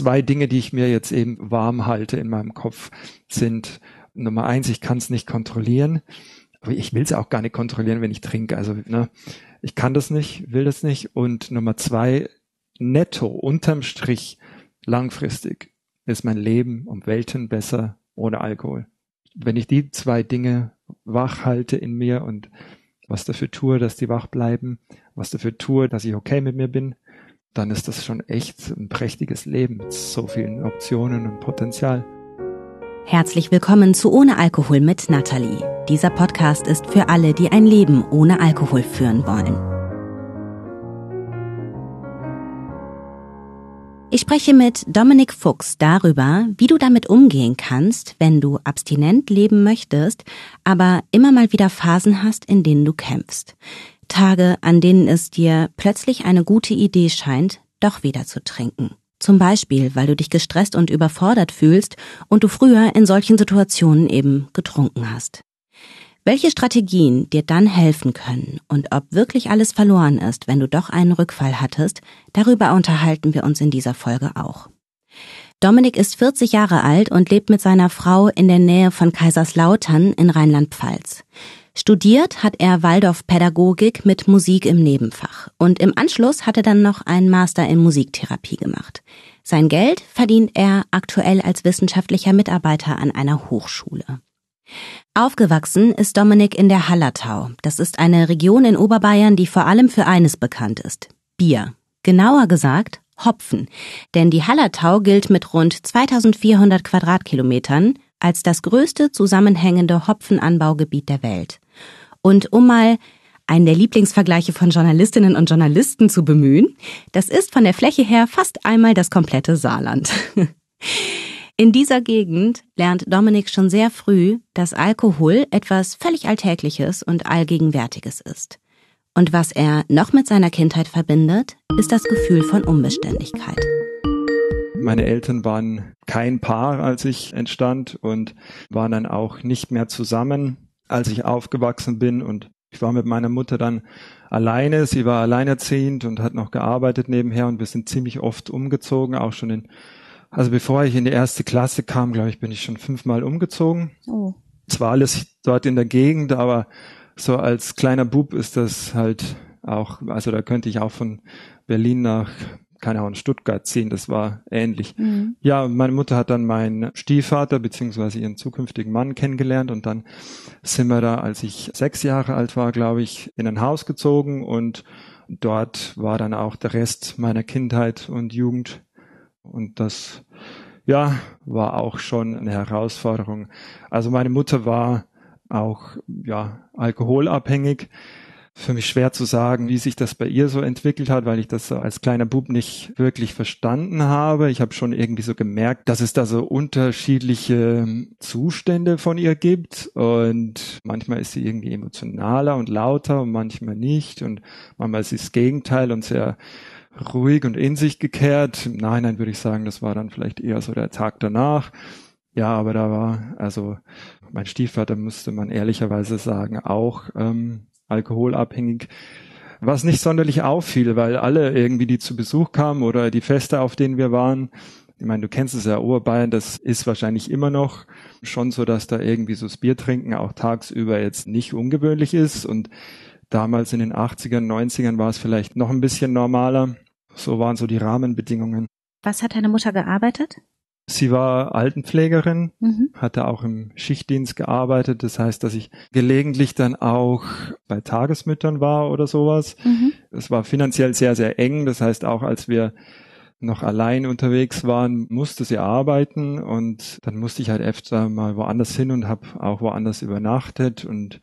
zwei Dinge, die ich mir jetzt eben warm halte in meinem Kopf, sind Nummer eins, ich kann es nicht kontrollieren. Aber ich will es auch gar nicht kontrollieren, wenn ich trinke. Also ne, ich kann das nicht, will das nicht. Und Nummer zwei, netto, unterm Strich, langfristig ist mein Leben um Welten besser ohne Alkohol. Wenn ich die zwei Dinge wach halte in mir und was dafür tue, dass die wach bleiben, was dafür tue, dass ich okay mit mir bin, dann ist das schon echt ein prächtiges Leben mit so vielen Optionen und Potenzial. Herzlich willkommen zu Ohne Alkohol mit Nathalie. Dieser Podcast ist für alle, die ein Leben ohne Alkohol führen wollen. Ich spreche mit Dominik Fuchs darüber, wie du damit umgehen kannst, wenn du abstinent leben möchtest, aber immer mal wieder Phasen hast, in denen du kämpfst. Tage, an denen es dir plötzlich eine gute Idee scheint, doch wieder zu trinken. Zum Beispiel, weil du dich gestresst und überfordert fühlst und du früher in solchen Situationen eben getrunken hast. Welche Strategien dir dann helfen können und ob wirklich alles verloren ist, wenn du doch einen Rückfall hattest, darüber unterhalten wir uns in dieser Folge auch. Dominik ist 40 Jahre alt und lebt mit seiner Frau in der Nähe von Kaiserslautern in Rheinland-Pfalz. Studiert hat er Waldorf-Pädagogik mit Musik im Nebenfach und im Anschluss hat er dann noch einen Master in Musiktherapie gemacht. Sein Geld verdient er aktuell als wissenschaftlicher Mitarbeiter an einer Hochschule. Aufgewachsen ist Dominik in der Hallertau. Das ist eine Region in Oberbayern, die vor allem für eines bekannt ist. Bier. Genauer gesagt Hopfen. Denn die Hallertau gilt mit rund 2400 Quadratkilometern als das größte zusammenhängende Hopfenanbaugebiet der Welt. Und um mal einen der Lieblingsvergleiche von Journalistinnen und Journalisten zu bemühen, das ist von der Fläche her fast einmal das komplette Saarland. In dieser Gegend lernt Dominik schon sehr früh, dass Alkohol etwas völlig Alltägliches und Allgegenwärtiges ist. Und was er noch mit seiner Kindheit verbindet, ist das Gefühl von Unbeständigkeit. Meine Eltern waren kein Paar, als ich entstand und waren dann auch nicht mehr zusammen, als ich aufgewachsen bin und ich war mit meiner Mutter dann alleine. Sie war alleinerziehend und hat noch gearbeitet nebenher und wir sind ziemlich oft umgezogen, auch schon in also bevor ich in die erste Klasse kam, glaube ich, bin ich schon fünfmal umgezogen. Oh. Zwar alles dort in der Gegend, aber so als kleiner Bub ist das halt auch, also da könnte ich auch von Berlin nach, keine Ahnung, Stuttgart ziehen, das war ähnlich. Mhm. Ja, meine Mutter hat dann meinen Stiefvater beziehungsweise ihren zukünftigen Mann kennengelernt und dann sind wir da, als ich sechs Jahre alt war, glaube ich, in ein Haus gezogen und dort war dann auch der Rest meiner Kindheit und Jugend und das, ja, war auch schon eine Herausforderung. Also meine Mutter war auch, ja, alkoholabhängig. Für mich schwer zu sagen, wie sich das bei ihr so entwickelt hat, weil ich das als kleiner Bub nicht wirklich verstanden habe. Ich habe schon irgendwie so gemerkt, dass es da so unterschiedliche Zustände von ihr gibt und manchmal ist sie irgendwie emotionaler und lauter und manchmal nicht und manchmal ist sie das Gegenteil und sehr ruhig und in sich gekehrt. Im Nachhinein würde ich sagen, das war dann vielleicht eher so der Tag danach. Ja, aber da war, also mein Stiefvater müsste man ehrlicherweise sagen, auch ähm, alkoholabhängig. Was nicht sonderlich auffiel, weil alle irgendwie, die zu Besuch kamen oder die Feste, auf denen wir waren, ich meine, du kennst es ja, Oberbayern, das ist wahrscheinlich immer noch schon so, dass da irgendwie so das Bier trinken auch tagsüber jetzt nicht ungewöhnlich ist und Damals in den 80ern, 90ern war es vielleicht noch ein bisschen normaler. So waren so die Rahmenbedingungen. Was hat deine Mutter gearbeitet? Sie war Altenpflegerin, mhm. hatte auch im Schichtdienst gearbeitet. Das heißt, dass ich gelegentlich dann auch bei Tagesmüttern war oder sowas. Mhm. Es war finanziell sehr, sehr eng. Das heißt, auch als wir noch allein unterwegs waren, musste sie arbeiten und dann musste ich halt öfter mal woanders hin und habe auch woanders übernachtet und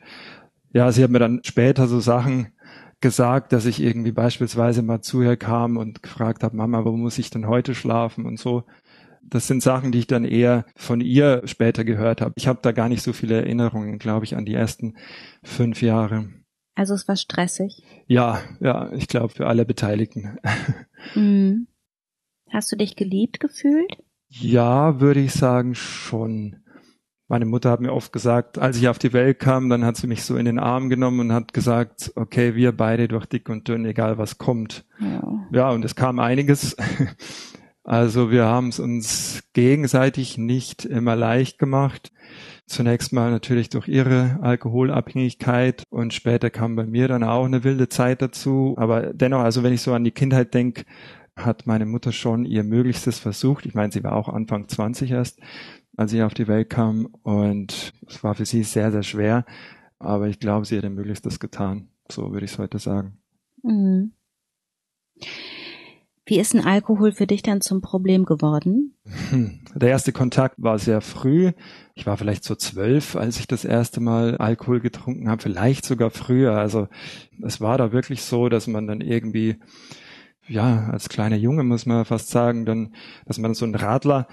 ja, sie hat mir dann später so Sachen gesagt, dass ich irgendwie beispielsweise mal zu ihr kam und gefragt habe, Mama, wo muss ich denn heute schlafen und so. Das sind Sachen, die ich dann eher von ihr später gehört habe. Ich habe da gar nicht so viele Erinnerungen, glaube ich, an die ersten fünf Jahre. Also es war stressig. Ja, ja, ich glaube für alle Beteiligten. Mhm. Hast du dich geliebt gefühlt? Ja, würde ich sagen schon. Meine Mutter hat mir oft gesagt, als ich auf die Welt kam, dann hat sie mich so in den Arm genommen und hat gesagt, okay, wir beide durch dick und dünn, egal was kommt. Ja, ja und es kam einiges. Also wir haben es uns gegenseitig nicht immer leicht gemacht. Zunächst mal natürlich durch ihre Alkoholabhängigkeit und später kam bei mir dann auch eine wilde Zeit dazu. Aber dennoch, also wenn ich so an die Kindheit denke, hat meine Mutter schon ihr Möglichstes versucht. Ich meine, sie war auch Anfang 20 erst, als sie auf die Welt kam und es war für sie sehr, sehr schwer. Aber ich glaube, sie hat ihr Möglichstes getan. So würde ich es heute sagen. Mhm. Wie ist ein Alkohol für dich dann zum Problem geworden? Hm. Der erste Kontakt war sehr früh. Ich war vielleicht so zwölf, als ich das erste Mal Alkohol getrunken habe, vielleicht sogar früher. Also es war da wirklich so, dass man dann irgendwie ja, als kleiner Junge muss man fast sagen, dann, dass man so einen Radler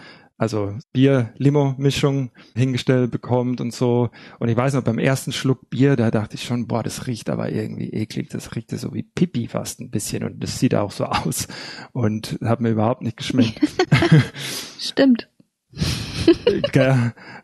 also Bier-Limo-Mischung hingestellt bekommt und so. Und ich weiß noch, beim ersten Schluck Bier, da dachte ich schon, boah, das riecht aber irgendwie eklig. Das riecht so wie Pipi fast ein bisschen und das sieht auch so aus und hat mir überhaupt nicht geschmeckt. Stimmt.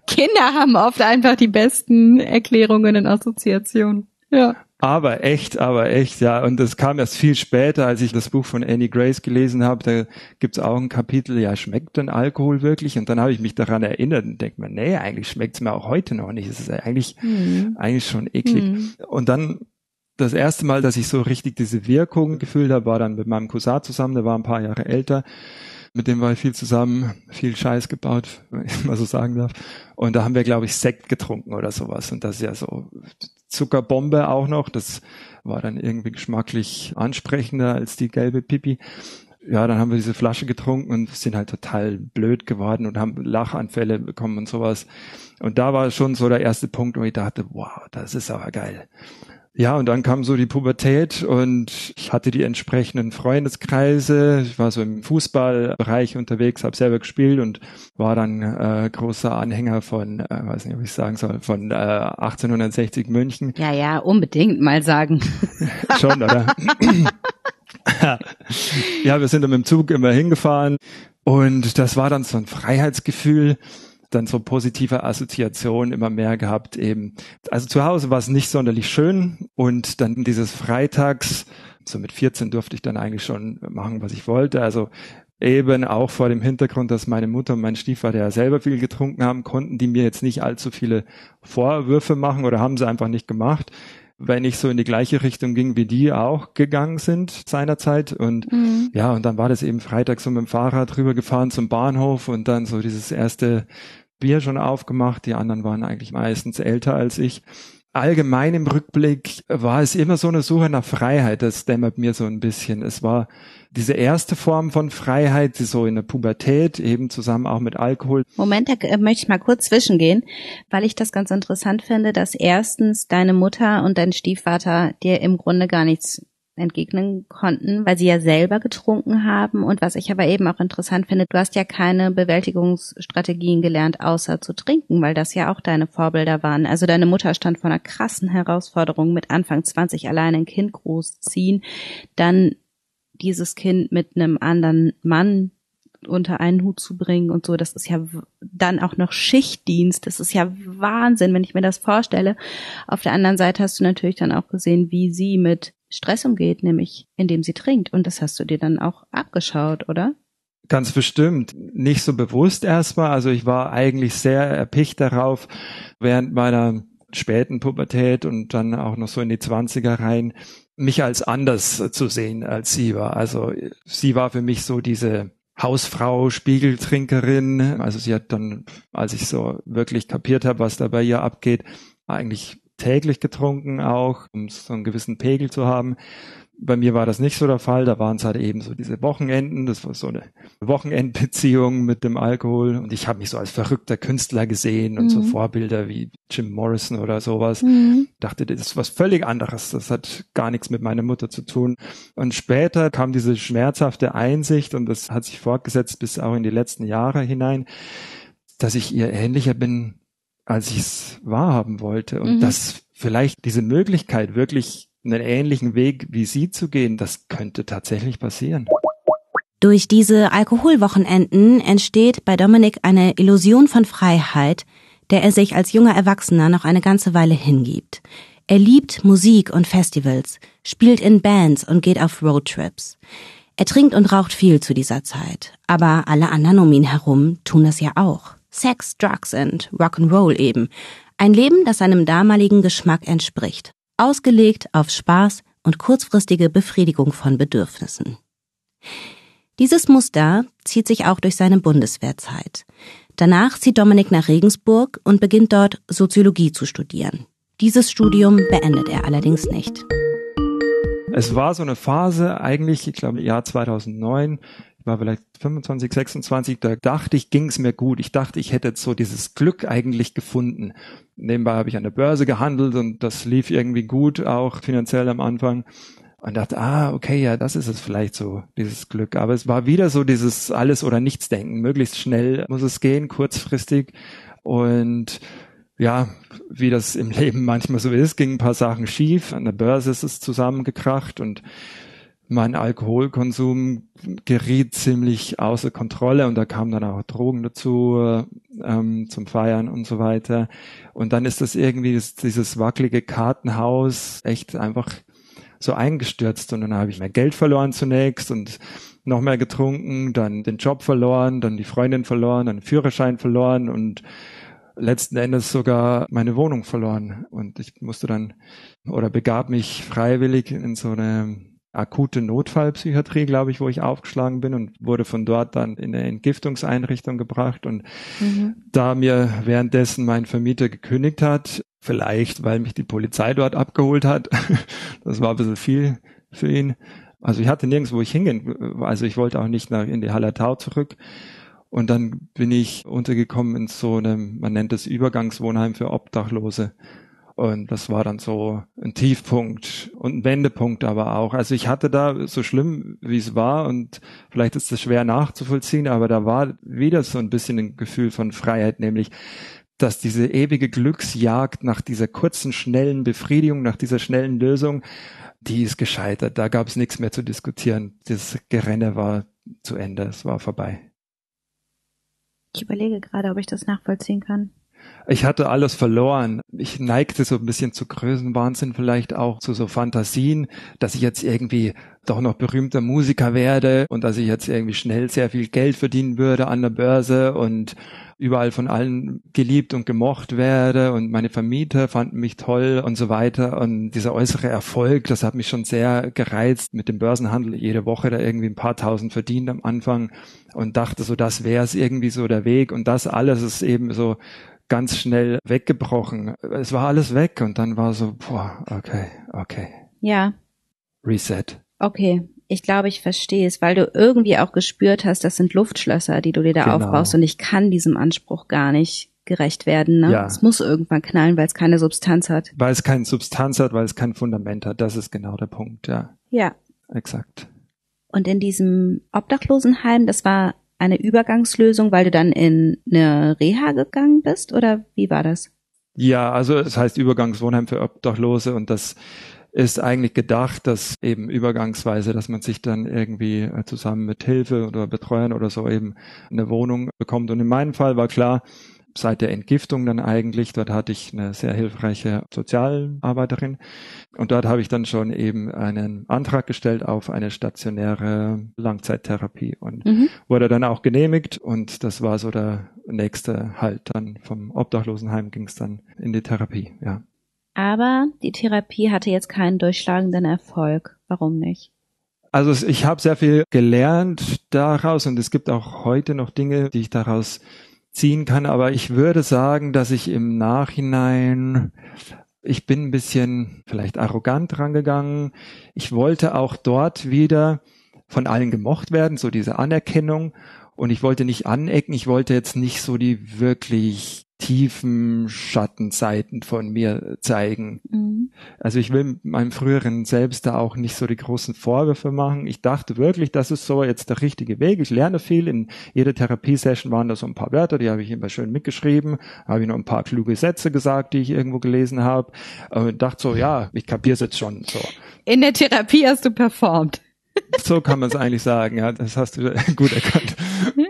Kinder haben oft einfach die besten Erklärungen und Assoziationen. Ja. Aber echt, aber echt, ja. Und das kam erst viel später, als ich das Buch von Annie Grace gelesen habe. Da gibt's auch ein Kapitel, ja, schmeckt denn Alkohol wirklich? Und dann habe ich mich daran erinnert und denke mir, nee, eigentlich schmeckt's mir auch heute noch nicht. Es ist eigentlich, mhm. eigentlich schon eklig. Mhm. Und dann das erste Mal, dass ich so richtig diese Wirkung gefühlt habe, war dann mit meinem Cousin zusammen, der war ein paar Jahre älter. Mit dem war ich viel zusammen, viel Scheiß gebaut, wenn ich mal so sagen darf. Und da haben wir, glaube ich, Sekt getrunken oder sowas. Und das ist ja so Zuckerbombe auch noch. Das war dann irgendwie geschmacklich ansprechender als die gelbe Pipi. Ja, dann haben wir diese Flasche getrunken und sind halt total blöd geworden und haben Lachanfälle bekommen und sowas. Und da war schon so der erste Punkt, wo ich dachte, wow, das ist aber geil. Ja, und dann kam so die Pubertät und ich hatte die entsprechenden Freundeskreise. Ich war so im Fußballbereich unterwegs, habe selber gespielt und war dann äh, großer Anhänger von, äh, weiß nicht, ob ich sagen soll, von äh, 1860 München. Ja, ja, unbedingt mal sagen. Schon, oder? ja, wir sind dann mit dem Zug immer hingefahren und das war dann so ein Freiheitsgefühl dann so positive Assoziationen immer mehr gehabt eben. Also zu Hause war es nicht sonderlich schön und dann dieses Freitags, so mit 14 durfte ich dann eigentlich schon machen, was ich wollte. Also eben auch vor dem Hintergrund, dass meine Mutter und mein Stiefvater ja selber viel getrunken haben, konnten die mir jetzt nicht allzu viele Vorwürfe machen oder haben sie einfach nicht gemacht wenn ich so in die gleiche Richtung ging, wie die auch gegangen sind seinerzeit. Und mhm. ja, und dann war das eben Freitag so mit dem Fahrrad rübergefahren zum Bahnhof und dann so dieses erste Bier schon aufgemacht. Die anderen waren eigentlich meistens älter als ich. Allgemein im Rückblick war es immer so eine Suche nach Freiheit. Das dämmert mir so ein bisschen. Es war diese erste Form von Freiheit, die so in der Pubertät, eben zusammen auch mit Alkohol. Moment, da äh, möchte ich mal kurz zwischengehen, weil ich das ganz interessant finde, dass erstens deine Mutter und dein Stiefvater dir im Grunde gar nichts entgegnen konnten, weil sie ja selber getrunken haben. Und was ich aber eben auch interessant finde, du hast ja keine Bewältigungsstrategien gelernt, außer zu trinken, weil das ja auch deine Vorbilder waren. Also deine Mutter stand vor einer krassen Herausforderung mit Anfang 20 alleine ein Kind großziehen, dann dieses Kind mit einem anderen Mann unter einen Hut zu bringen und so, das ist ja dann auch noch Schichtdienst, das ist ja Wahnsinn, wenn ich mir das vorstelle. Auf der anderen Seite hast du natürlich dann auch gesehen, wie sie mit Stress umgeht, nämlich indem sie trinkt. Und das hast du dir dann auch abgeschaut, oder? Ganz bestimmt. Nicht so bewusst erstmal. Also ich war eigentlich sehr erpicht darauf, während meiner späten Pubertät und dann auch noch so in die Zwanziger rein, mich als anders zu sehen, als sie war. Also sie war für mich so diese Hausfrau, Spiegeltrinkerin. Also sie hat dann, als ich so wirklich kapiert habe, was da bei ihr abgeht, eigentlich täglich getrunken auch, um so einen gewissen Pegel zu haben. Bei mir war das nicht so der Fall. Da waren es halt eben so diese Wochenenden. Das war so eine Wochenendbeziehung mit dem Alkohol. Und ich habe mich so als verrückter Künstler gesehen und mhm. so Vorbilder wie Jim Morrison oder sowas. Mhm. Dachte, das ist was völlig anderes. Das hat gar nichts mit meiner Mutter zu tun. Und später kam diese schmerzhafte Einsicht und das hat sich fortgesetzt bis auch in die letzten Jahre hinein, dass ich ihr ähnlicher bin als ich es wahrhaben wollte. Und mhm. dass vielleicht diese Möglichkeit, wirklich einen ähnlichen Weg wie sie zu gehen, das könnte tatsächlich passieren. Durch diese Alkoholwochenenden entsteht bei Dominik eine Illusion von Freiheit, der er sich als junger Erwachsener noch eine ganze Weile hingibt. Er liebt Musik und Festivals, spielt in Bands und geht auf Roadtrips. Er trinkt und raucht viel zu dieser Zeit, aber alle anderen um ihn herum tun das ja auch. Sex, Drugs and Rock'n'Roll eben. Ein Leben, das seinem damaligen Geschmack entspricht. Ausgelegt auf Spaß und kurzfristige Befriedigung von Bedürfnissen. Dieses Muster zieht sich auch durch seine Bundeswehrzeit. Danach zieht Dominik nach Regensburg und beginnt dort Soziologie zu studieren. Dieses Studium beendet er allerdings nicht. Es war so eine Phase eigentlich, ich glaube, Jahr 2009, ich war vielleicht 25, 26, da dachte ich, ging es mir gut. Ich dachte, ich hätte jetzt so dieses Glück eigentlich gefunden. Nebenbei habe ich an der Börse gehandelt und das lief irgendwie gut, auch finanziell am Anfang. Und dachte, ah, okay, ja, das ist es vielleicht so, dieses Glück. Aber es war wieder so dieses Alles- oder Nichts-Denken. Möglichst schnell muss es gehen, kurzfristig. Und ja, wie das im Leben manchmal so ist, gingen ein paar Sachen schief. An der Börse ist es zusammengekracht und mein Alkoholkonsum geriet ziemlich außer Kontrolle und da kamen dann auch Drogen dazu ähm, zum Feiern und so weiter. Und dann ist das irgendwie das, dieses wackelige Kartenhaus echt einfach so eingestürzt und dann habe ich mehr Geld verloren zunächst und noch mehr getrunken, dann den Job verloren, dann die Freundin verloren, dann den Führerschein verloren und letzten Endes sogar meine Wohnung verloren und ich musste dann oder begab mich freiwillig in so eine akute Notfallpsychiatrie, glaube ich, wo ich aufgeschlagen bin und wurde von dort dann in eine Entgiftungseinrichtung gebracht. Und mhm. da mir währenddessen mein Vermieter gekündigt hat, vielleicht weil mich die Polizei dort abgeholt hat, das war ein bisschen viel für ihn. Also ich hatte nirgends, wo ich hingehen. Also ich wollte auch nicht nach in die Hallertau zurück. Und dann bin ich untergekommen in so einem, man nennt es Übergangswohnheim für Obdachlose. Und das war dann so ein Tiefpunkt und ein Wendepunkt aber auch. Also ich hatte da so schlimm, wie es war und vielleicht ist es schwer nachzuvollziehen, aber da war wieder so ein bisschen ein Gefühl von Freiheit, nämlich dass diese ewige Glücksjagd nach dieser kurzen, schnellen Befriedigung, nach dieser schnellen Lösung, die ist gescheitert. Da gab es nichts mehr zu diskutieren. Das Gerenne war zu Ende, es war vorbei. Ich überlege gerade, ob ich das nachvollziehen kann. Ich hatte alles verloren. Ich neigte so ein bisschen zu Größenwahnsinn, vielleicht auch zu so Fantasien, dass ich jetzt irgendwie doch noch berühmter Musiker werde und dass ich jetzt irgendwie schnell sehr viel Geld verdienen würde an der Börse und überall von allen geliebt und gemocht werde und meine Vermieter fanden mich toll und so weiter. Und dieser äußere Erfolg, das hat mich schon sehr gereizt. Mit dem Börsenhandel jede Woche da irgendwie ein paar tausend verdient am Anfang und dachte so, das wäre es irgendwie so der Weg. Und das alles ist eben so ganz schnell weggebrochen. Es war alles weg und dann war so, boah, okay, okay. Ja. Reset. Okay, ich glaube, ich verstehe es, weil du irgendwie auch gespürt hast, das sind Luftschlösser, die du dir da genau. aufbaust und ich kann diesem Anspruch gar nicht gerecht werden. Ne? Ja. Es muss irgendwann knallen, weil es keine Substanz hat. Weil es keine Substanz hat, weil es kein Fundament hat. Das ist genau der Punkt, ja. Ja. Exakt. Und in diesem Obdachlosenheim, das war eine Übergangslösung, weil du dann in eine Reha gegangen bist oder wie war das? Ja, also es heißt Übergangswohnheim für Obdachlose und das ist eigentlich gedacht, dass eben übergangsweise, dass man sich dann irgendwie äh, zusammen mit Hilfe oder Betreuern oder so eben eine Wohnung bekommt. Und in meinem Fall war klar, seit der Entgiftung dann eigentlich, dort hatte ich eine sehr hilfreiche Sozialarbeiterin und dort habe ich dann schon eben einen Antrag gestellt auf eine stationäre Langzeittherapie und mhm. wurde dann auch genehmigt und das war so der nächste Halt dann vom Obdachlosenheim ging es dann in die Therapie, ja. Aber die Therapie hatte jetzt keinen durchschlagenden Erfolg. Warum nicht? Also ich habe sehr viel gelernt daraus und es gibt auch heute noch Dinge, die ich daraus ziehen kann. Aber ich würde sagen, dass ich im Nachhinein, ich bin ein bisschen vielleicht arrogant rangegangen. Ich wollte auch dort wieder von allen gemocht werden, so diese Anerkennung. Und ich wollte nicht anecken, ich wollte jetzt nicht so die wirklich tiefen Schattenseiten von mir zeigen. Mhm. Also ich will meinem früheren Selbst da auch nicht so die großen Vorwürfe machen. Ich dachte wirklich, das ist so jetzt der richtige Weg. Ich lerne viel. In jeder Therapiesession waren da so ein paar Wörter, die habe ich immer schön mitgeschrieben. Habe ich noch ein paar kluge Sätze gesagt, die ich irgendwo gelesen habe. Und dachte so, ja, ich kapiere es jetzt schon. So. In der Therapie hast du performt. So kann man es eigentlich sagen, ja, das hast du gut erkannt.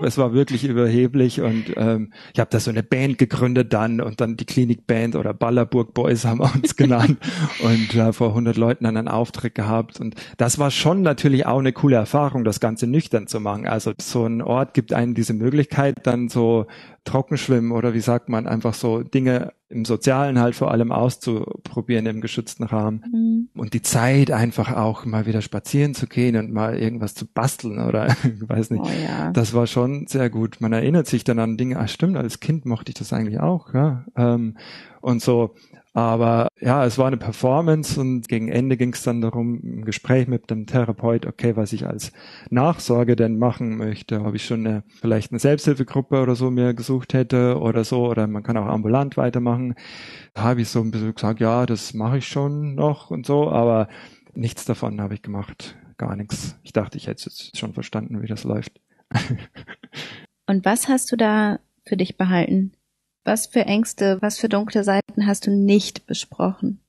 es war wirklich überheblich und ähm, ich habe da so eine Band gegründet dann und dann die Klinikband oder Ballerburg Boys haben wir uns genannt und äh, vor 100 Leuten dann einen Auftritt gehabt und das war schon natürlich auch eine coole Erfahrung, das Ganze nüchtern zu machen. Also so ein Ort gibt einem diese Möglichkeit, dann so Trockenschwimmen oder wie sagt man, einfach so Dinge im Sozialen halt vor allem auszuprobieren im geschützten Rahmen. Mhm. Und die Zeit einfach auch mal wieder spazieren zu gehen und mal irgendwas zu basteln oder ich weiß nicht. Oh ja. Das war schon sehr gut. Man erinnert sich dann an Dinge, ah stimmt, als Kind mochte ich das eigentlich auch, ja. Ähm, und so aber ja, es war eine Performance und gegen Ende ging es dann darum, im Gespräch mit dem Therapeut, okay, was ich als Nachsorge denn machen möchte. Ob ich schon eine, vielleicht eine Selbsthilfegruppe oder so mir gesucht hätte oder so, oder man kann auch ambulant weitermachen. Da habe ich so ein bisschen gesagt, ja, das mache ich schon noch und so, aber nichts davon habe ich gemacht. Gar nichts. Ich dachte, ich hätte jetzt schon verstanden, wie das läuft. und was hast du da für dich behalten? Was für Ängste, was für dunkle Seiten hast du nicht besprochen?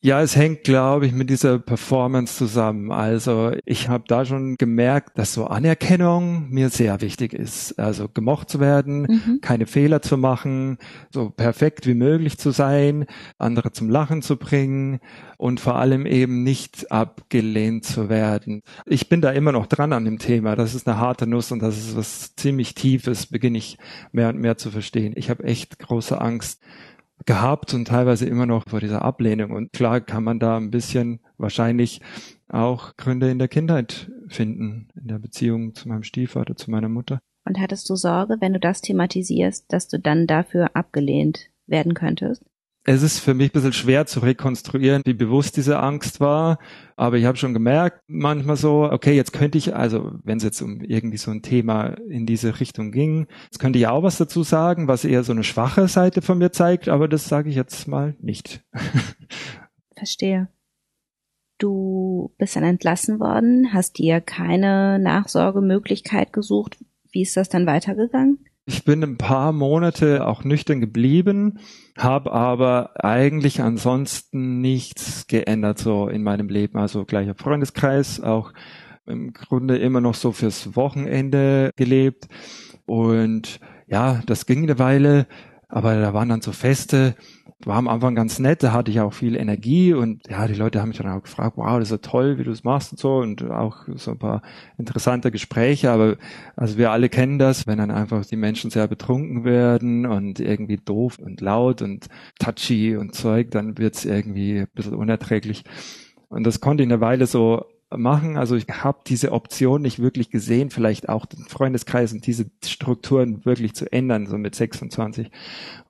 Ja, es hängt, glaube ich, mit dieser Performance zusammen. Also ich habe da schon gemerkt, dass so Anerkennung mir sehr wichtig ist. Also gemocht zu werden, mhm. keine Fehler zu machen, so perfekt wie möglich zu sein, andere zum Lachen zu bringen und vor allem eben nicht abgelehnt zu werden. Ich bin da immer noch dran an dem Thema. Das ist eine harte Nuss und das ist was ziemlich Tiefes, beginne ich mehr und mehr zu verstehen. Ich habe echt große Angst gehabt und teilweise immer noch vor dieser Ablehnung. Und klar kann man da ein bisschen wahrscheinlich auch Gründe in der Kindheit finden, in der Beziehung zu meinem Stiefvater, zu meiner Mutter. Und hattest du Sorge, wenn du das thematisierst, dass du dann dafür abgelehnt werden könntest? Es ist für mich ein bisschen schwer zu rekonstruieren, wie bewusst diese Angst war. Aber ich habe schon gemerkt, manchmal so, okay, jetzt könnte ich, also wenn es jetzt um irgendwie so ein Thema in diese Richtung ging, jetzt könnte ich auch was dazu sagen, was eher so eine schwache Seite von mir zeigt, aber das sage ich jetzt mal nicht. Verstehe. Du bist dann entlassen worden, hast dir keine Nachsorgemöglichkeit gesucht. Wie ist das dann weitergegangen? Ich bin ein paar Monate auch nüchtern geblieben, habe aber eigentlich ansonsten nichts geändert so in meinem Leben. Also gleicher Freundeskreis, auch im Grunde immer noch so fürs Wochenende gelebt. Und ja, das ging eine Weile, aber da waren dann so Feste, war am Anfang ganz nett, da hatte ich auch viel Energie und ja, die Leute haben mich dann auch gefragt, wow, das ist ja toll, wie du es machst und so und auch so ein paar interessante Gespräche, aber also wir alle kennen das, wenn dann einfach die Menschen sehr betrunken werden und irgendwie doof und laut und touchy und Zeug, dann wird's irgendwie ein bisschen unerträglich. Und das konnte ich eine Weile so machen. Also ich habe diese Option nicht wirklich gesehen, vielleicht auch den Freundeskreis und diese Strukturen wirklich zu ändern, so mit 26.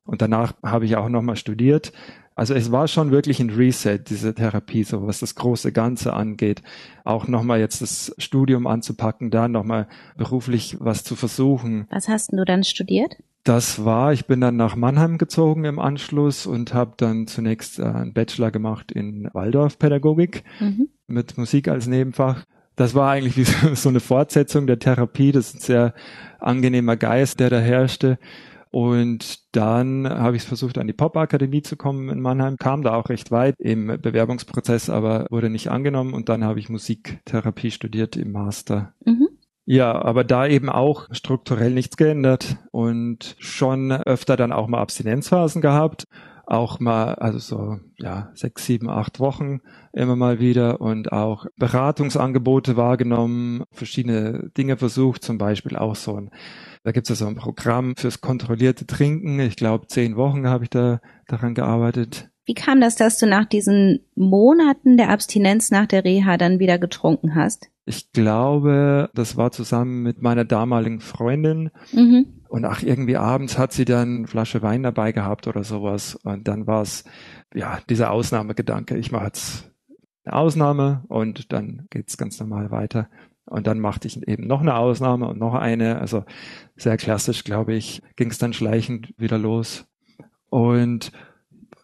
Und danach habe ich auch nochmal studiert. Also es war schon wirklich ein Reset, diese Therapie, so was das große Ganze angeht. Auch nochmal jetzt das Studium anzupacken, da nochmal beruflich was zu versuchen. Was hast du dann studiert? Das war, ich bin dann nach Mannheim gezogen im Anschluss und habe dann zunächst äh, einen Bachelor gemacht in Waldorfpädagogik. Mhm mit Musik als Nebenfach. Das war eigentlich wie so eine Fortsetzung der Therapie. Das ist ein sehr angenehmer Geist, der da herrschte. Und dann habe ich versucht, an die Pop-Akademie zu kommen in Mannheim, kam da auch recht weit im Bewerbungsprozess, aber wurde nicht angenommen. Und dann habe ich Musiktherapie studiert im Master. Mhm. Ja, aber da eben auch strukturell nichts geändert und schon öfter dann auch mal Abstinenzphasen gehabt auch mal, also so, ja, sechs, sieben, acht Wochen immer mal wieder und auch Beratungsangebote wahrgenommen, verschiedene Dinge versucht, zum Beispiel auch so ein, da gibt es ja so ein Programm fürs kontrollierte Trinken. Ich glaube, zehn Wochen habe ich da daran gearbeitet. Wie kam das, dass du nach diesen Monaten der Abstinenz nach der Reha dann wieder getrunken hast? Ich glaube, das war zusammen mit meiner damaligen Freundin. Mhm. Und ach, irgendwie abends hat sie dann eine Flasche Wein dabei gehabt oder sowas. Und dann war es, ja, dieser Ausnahmegedanke. Ich mache jetzt eine Ausnahme und dann geht's ganz normal weiter. Und dann machte ich eben noch eine Ausnahme und noch eine. Also sehr klassisch, glaube ich, ging es dann schleichend wieder los. Und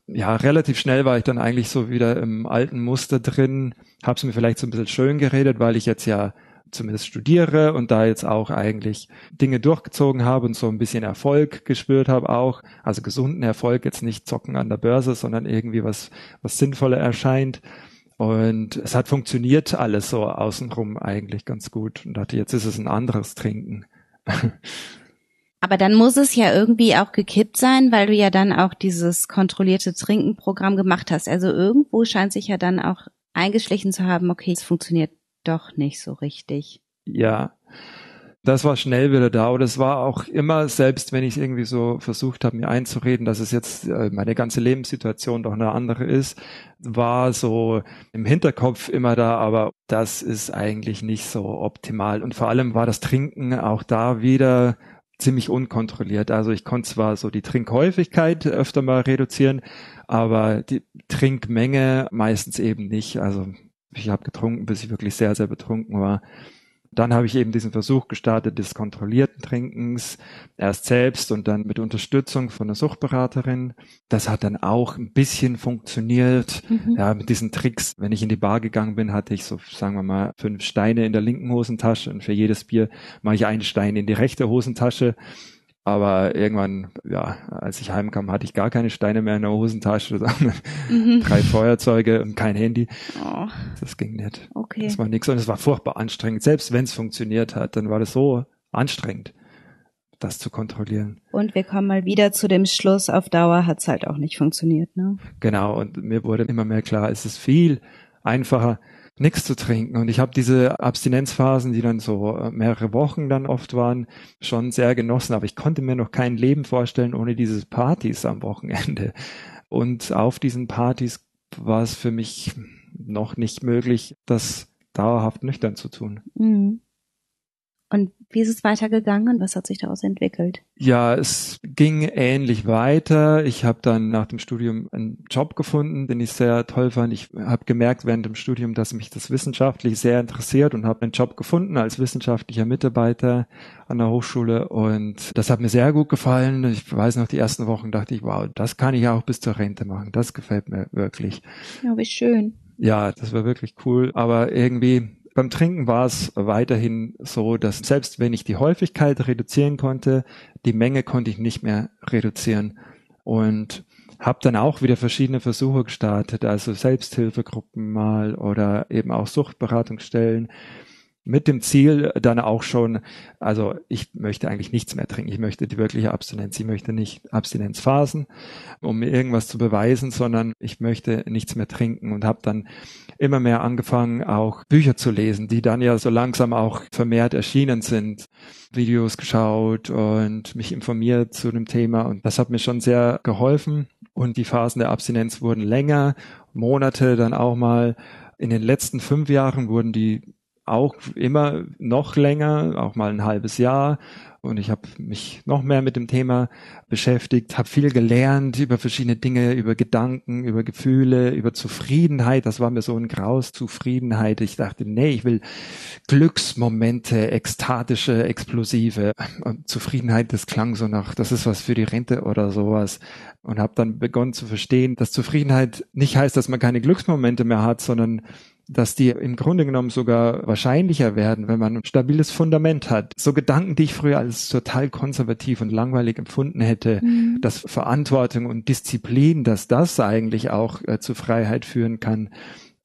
ja, relativ schnell war ich dann eigentlich so wieder im alten Muster drin, habe es mir vielleicht so ein bisschen schön geredet, weil ich jetzt ja zumindest studiere und da jetzt auch eigentlich Dinge durchgezogen habe und so ein bisschen Erfolg gespürt habe auch. Also gesunden Erfolg, jetzt nicht zocken an der Börse, sondern irgendwie was, was sinnvoller erscheint. Und es hat funktioniert alles so außenrum eigentlich ganz gut. Und dachte, jetzt ist es ein anderes Trinken. Aber dann muss es ja irgendwie auch gekippt sein, weil du ja dann auch dieses kontrollierte Trinkenprogramm gemacht hast. Also irgendwo scheint sich ja dann auch eingeschlichen zu haben, okay, es funktioniert doch nicht so richtig. Ja, das war schnell wieder da. Und es war auch immer, selbst wenn ich irgendwie so versucht habe, mir einzureden, dass es jetzt äh, meine ganze Lebenssituation doch eine andere ist, war so im Hinterkopf immer da, aber das ist eigentlich nicht so optimal. Und vor allem war das Trinken auch da wieder ziemlich unkontrolliert. Also ich konnte zwar so die Trinkhäufigkeit öfter mal reduzieren, aber die Trinkmenge meistens eben nicht. Also ich habe getrunken, bis ich wirklich sehr, sehr betrunken war. Dann habe ich eben diesen Versuch gestartet des kontrollierten Trinkens, erst selbst und dann mit Unterstützung von einer Suchtberaterin. Das hat dann auch ein bisschen funktioniert. Mhm. Ja, mit diesen Tricks. Wenn ich in die Bar gegangen bin, hatte ich so, sagen wir mal, fünf Steine in der linken Hosentasche und für jedes Bier mache ich einen Stein in die rechte Hosentasche. Aber irgendwann, ja, als ich heimkam, hatte ich gar keine Steine mehr in der Hosentasche, sondern mhm. drei Feuerzeuge und kein Handy. Oh. Das ging nicht. Okay. Das war nichts und es war furchtbar anstrengend. Selbst wenn es funktioniert hat, dann war das so anstrengend, das zu kontrollieren. Und wir kommen mal wieder zu dem Schluss, auf Dauer hat es halt auch nicht funktioniert, ne? Genau, und mir wurde immer mehr klar, es ist viel einfacher, nichts zu trinken. Und ich habe diese Abstinenzphasen, die dann so äh, mehrere Wochen dann oft waren, schon sehr genossen. Aber ich konnte mir noch kein Leben vorstellen ohne diese Partys am Wochenende. Und auf diesen Partys war es für mich noch nicht möglich, das dauerhaft nüchtern zu tun. Mhm. Und wie ist es weitergegangen und was hat sich daraus entwickelt? Ja, es ging ähnlich weiter. Ich habe dann nach dem Studium einen Job gefunden, den ich sehr toll fand. Ich habe gemerkt während dem Studium, dass mich das wissenschaftlich sehr interessiert und habe einen Job gefunden als wissenschaftlicher Mitarbeiter an der Hochschule und das hat mir sehr gut gefallen. Ich weiß noch, die ersten Wochen dachte ich, wow, das kann ich auch bis zur Rente machen. Das gefällt mir wirklich. Ja, wie schön. Ja, das war wirklich cool. Aber irgendwie beim Trinken war es weiterhin so, dass selbst wenn ich die Häufigkeit reduzieren konnte, die Menge konnte ich nicht mehr reduzieren. Und habe dann auch wieder verschiedene Versuche gestartet, also Selbsthilfegruppen mal oder eben auch Suchtberatungsstellen mit dem Ziel dann auch schon, also ich möchte eigentlich nichts mehr trinken. Ich möchte die wirkliche Abstinenz. Ich möchte nicht Abstinenzphasen, um mir irgendwas zu beweisen, sondern ich möchte nichts mehr trinken und habe dann immer mehr angefangen, auch Bücher zu lesen, die dann ja so langsam auch vermehrt erschienen sind, Videos geschaut und mich informiert zu dem Thema und das hat mir schon sehr geholfen und die Phasen der Abstinenz wurden länger, Monate dann auch mal. In den letzten fünf Jahren wurden die auch immer noch länger, auch mal ein halbes Jahr. Und ich habe mich noch mehr mit dem Thema beschäftigt, habe viel gelernt über verschiedene Dinge, über Gedanken, über Gefühle, über Zufriedenheit. Das war mir so ein Graus, Zufriedenheit. Ich dachte, nee, ich will Glücksmomente, ekstatische, explosive. Und Zufriedenheit, das klang so nach, das ist was für die Rente oder sowas. Und habe dann begonnen zu verstehen, dass Zufriedenheit nicht heißt, dass man keine Glücksmomente mehr hat, sondern dass die im Grunde genommen sogar wahrscheinlicher werden, wenn man ein stabiles Fundament hat. So Gedanken, die ich früher als total konservativ und langweilig empfunden hätte, mhm. dass Verantwortung und Disziplin, dass das eigentlich auch äh, zu Freiheit führen kann.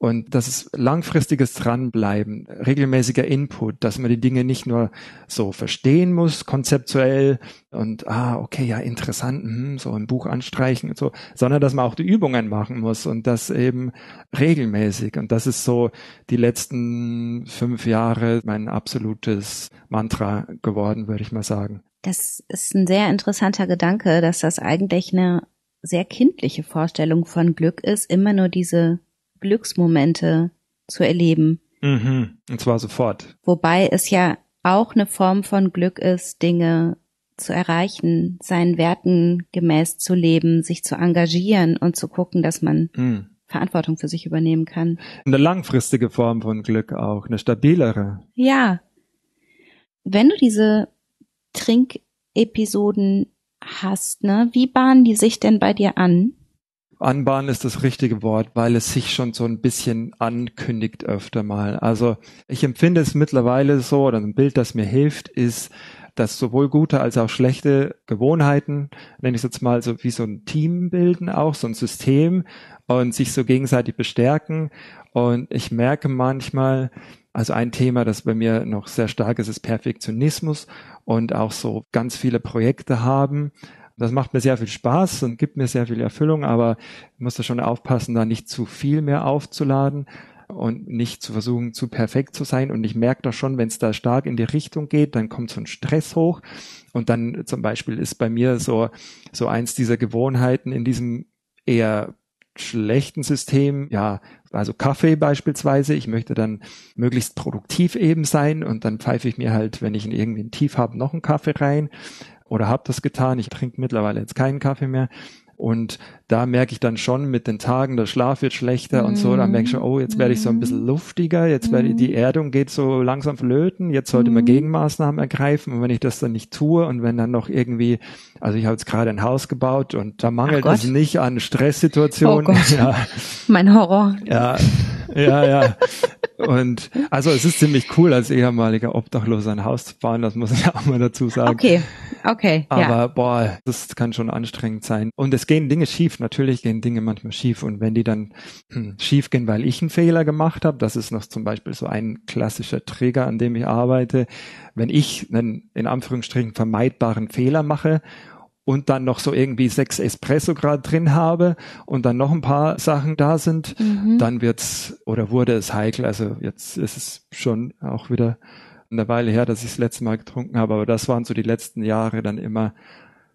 Und das ist langfristiges Dranbleiben, regelmäßiger Input, dass man die Dinge nicht nur so verstehen muss, konzeptuell und, ah, okay, ja, interessant, hm, so ein Buch anstreichen und so, sondern dass man auch die Übungen machen muss und das eben regelmäßig. Und das ist so die letzten fünf Jahre mein absolutes Mantra geworden, würde ich mal sagen. Das ist ein sehr interessanter Gedanke, dass das eigentlich eine sehr kindliche Vorstellung von Glück ist, immer nur diese Glücksmomente zu erleben. Mhm. Und zwar sofort. Wobei es ja auch eine Form von Glück ist, Dinge zu erreichen, seinen Werten gemäß zu leben, sich zu engagieren und zu gucken, dass man mhm. Verantwortung für sich übernehmen kann. Eine langfristige Form von Glück auch, eine stabilere. Ja. Wenn du diese Trinkepisoden hast, ne, wie bahnen die sich denn bei dir an? Anbahnen ist das richtige Wort, weil es sich schon so ein bisschen ankündigt öfter mal. Also ich empfinde es mittlerweile so, oder ein Bild, das mir hilft, ist, dass sowohl gute als auch schlechte Gewohnheiten, nenne ich es jetzt mal so wie so ein Team bilden, auch so ein System und sich so gegenseitig bestärken. Und ich merke manchmal, also ein Thema, das bei mir noch sehr stark ist, ist Perfektionismus und auch so ganz viele Projekte haben. Das macht mir sehr viel Spaß und gibt mir sehr viel Erfüllung, aber ich muss da schon aufpassen, da nicht zu viel mehr aufzuladen und nicht zu versuchen, zu perfekt zu sein. Und ich merke doch schon, wenn es da stark in die Richtung geht, dann kommt so ein Stress hoch. Und dann zum Beispiel ist bei mir so, so eins dieser Gewohnheiten in diesem eher schlechten System, ja, also Kaffee beispielsweise, ich möchte dann möglichst produktiv eben sein und dann pfeife ich mir halt, wenn ich irgendwie ein Tief habe, noch einen Kaffee rein oder habe das getan. Ich trinke mittlerweile jetzt keinen Kaffee mehr. Und da merke ich dann schon mit den Tagen, der Schlaf wird schlechter mm. und so, dann merke ich schon, oh, jetzt werde ich so ein bisschen luftiger, jetzt werde ich, die Erdung geht so langsam flöten, jetzt sollte man Gegenmaßnahmen ergreifen und wenn ich das dann nicht tue und wenn dann noch irgendwie, also ich habe jetzt gerade ein Haus gebaut und da mangelt es nicht an Stresssituationen. Oh Gott. Ja. Mein Horror. Ja, ja, ja. Und also es ist ziemlich cool, als ehemaliger Obdachloser ein Haus zu bauen, das muss ich auch mal dazu sagen. Okay, okay. Aber ja. boah, das kann schon anstrengend sein. Und es gehen Dinge schief, natürlich gehen Dinge manchmal schief. Und wenn die dann hm, schief gehen, weil ich einen Fehler gemacht habe, das ist noch zum Beispiel so ein klassischer Trigger, an dem ich arbeite. Wenn ich einen in Anführungsstrichen vermeidbaren Fehler mache und dann noch so irgendwie sechs Espresso gerade drin habe und dann noch ein paar Sachen da sind, mhm. dann wird's oder wurde es heikel. Also jetzt ist es schon auch wieder eine Weile her, dass ich das letzte Mal getrunken habe, aber das waren so die letzten Jahre dann immer,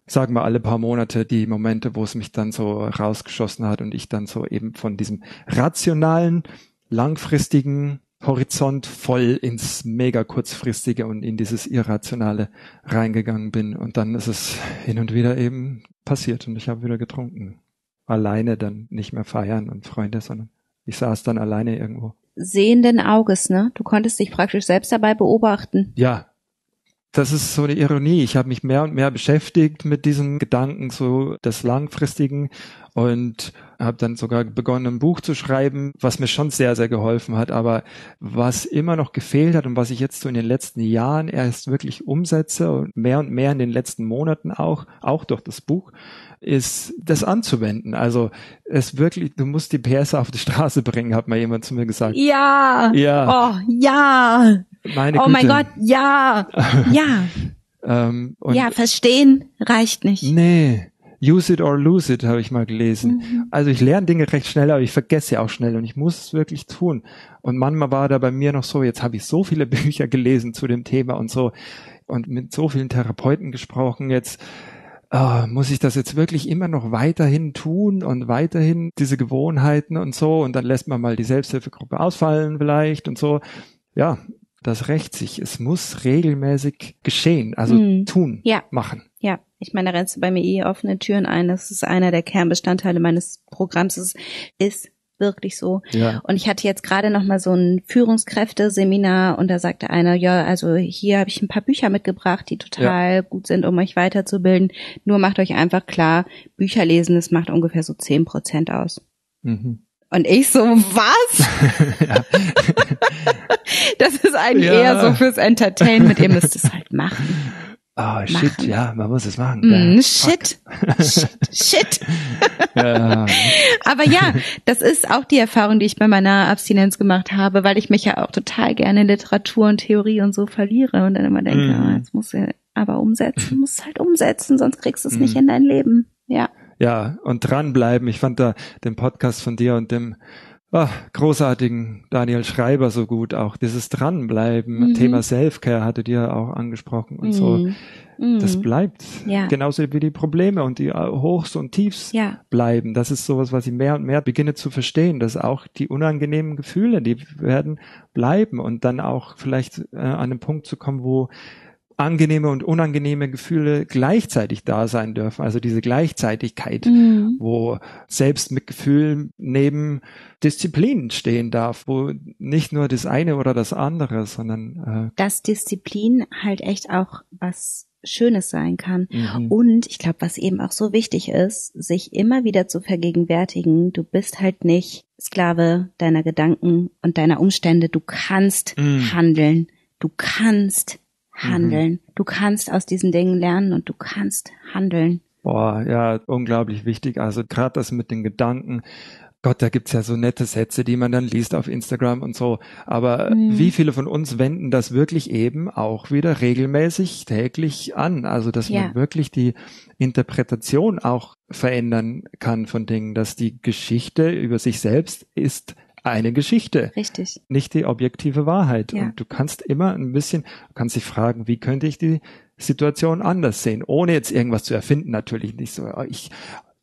sagen wir alle paar Monate, die Momente, wo es mich dann so rausgeschossen hat und ich dann so eben von diesem rationalen, langfristigen Horizont voll ins mega kurzfristige und in dieses Irrationale reingegangen bin. Und dann ist es hin und wieder eben passiert und ich habe wieder getrunken. Alleine dann nicht mehr feiern und Freunde, sondern ich saß dann alleine irgendwo. Sehenden Auges, ne? Du konntest dich praktisch selbst dabei beobachten. Ja, das ist so eine Ironie. Ich habe mich mehr und mehr beschäftigt mit diesen Gedanken so des Langfristigen und habe dann sogar begonnen, ein Buch zu schreiben, was mir schon sehr, sehr geholfen hat. Aber was immer noch gefehlt hat und was ich jetzt so in den letzten Jahren erst wirklich umsetze und mehr und mehr in den letzten Monaten auch, auch durch das Buch, ist das anzuwenden. Also es wirklich, du musst die PS auf die Straße bringen, hat mal jemand zu mir gesagt. Ja. Ja. Oh, ja. Meine oh Güte. mein Gott, ja, ja. ähm, ja, verstehen reicht nicht. Nee. Use it or lose it, habe ich mal gelesen. Mhm. Also ich lerne Dinge recht schnell, aber ich vergesse auch schnell und ich muss es wirklich tun. Und manchmal war da bei mir noch so, jetzt habe ich so viele Bücher gelesen zu dem Thema und so und mit so vielen Therapeuten gesprochen, jetzt oh, muss ich das jetzt wirklich immer noch weiterhin tun und weiterhin diese Gewohnheiten und so und dann lässt man mal die Selbsthilfegruppe ausfallen vielleicht und so. Ja, das rächt sich. Es muss regelmäßig geschehen, also mhm. tun, ja. machen. Ja, ich meine, da rennst du bei mir eh offene Türen ein. Das ist einer der Kernbestandteile meines Programms. Es ist wirklich so. Ja. Und ich hatte jetzt gerade noch mal so ein Führungskräfteseminar und da sagte einer, ja, also hier habe ich ein paar Bücher mitgebracht, die total ja. gut sind, um euch weiterzubilden. Nur macht euch einfach klar, Bücher lesen, das macht ungefähr so zehn Prozent aus. Mhm. Und ich so, was? das ist eigentlich ja. eher so fürs Entertainment. Ihr müsst es halt machen. Oh, shit, machen. ja, man muss es machen. Mm, shit. shit, shit. ja. Aber ja, das ist auch die Erfahrung, die ich bei meiner Abstinenz gemacht habe, weil ich mich ja auch total gerne in Literatur und Theorie und so verliere und dann immer denke, mm. oh, jetzt muss du aber umsetzen, musst halt umsetzen, sonst kriegst du es mm. nicht in dein Leben. Ja ja, und dranbleiben. Ich fand da den Podcast von dir und dem oh, großartigen Daniel Schreiber so gut auch. Dieses Dranbleiben, mhm. Thema Selfcare hattet ihr auch angesprochen und mhm. so. Das mhm. bleibt. Ja. Genauso wie die Probleme und die Hochs und Tiefs ja. bleiben. Das ist sowas, was ich mehr und mehr beginne zu verstehen, dass auch die unangenehmen Gefühle, die werden bleiben und dann auch vielleicht äh, an einen Punkt zu kommen, wo angenehme und unangenehme Gefühle gleichzeitig da sein dürfen. Also diese Gleichzeitigkeit, mhm. wo Selbstmitgefühl neben Disziplin stehen darf, wo nicht nur das eine oder das andere, sondern äh, dass Disziplin halt echt auch was Schönes sein kann. Mhm. Und ich glaube, was eben auch so wichtig ist, sich immer wieder zu vergegenwärtigen, du bist halt nicht Sklave deiner Gedanken und deiner Umstände. Du kannst mhm. handeln. Du kannst handeln. Mhm. Du kannst aus diesen Dingen lernen und du kannst handeln. Boah, ja, unglaublich wichtig. Also gerade das mit den Gedanken. Gott, da gibt's ja so nette Sätze, die man dann liest auf Instagram und so. Aber mhm. wie viele von uns wenden das wirklich eben auch wieder regelmäßig täglich an? Also, dass ja. man wirklich die Interpretation auch verändern kann von Dingen, dass die Geschichte über sich selbst ist eine Geschichte. Richtig. Nicht die objektive Wahrheit. Ja. Und du kannst immer ein bisschen, kannst dich fragen, wie könnte ich die Situation anders sehen, ohne jetzt irgendwas zu erfinden, natürlich nicht so, ich,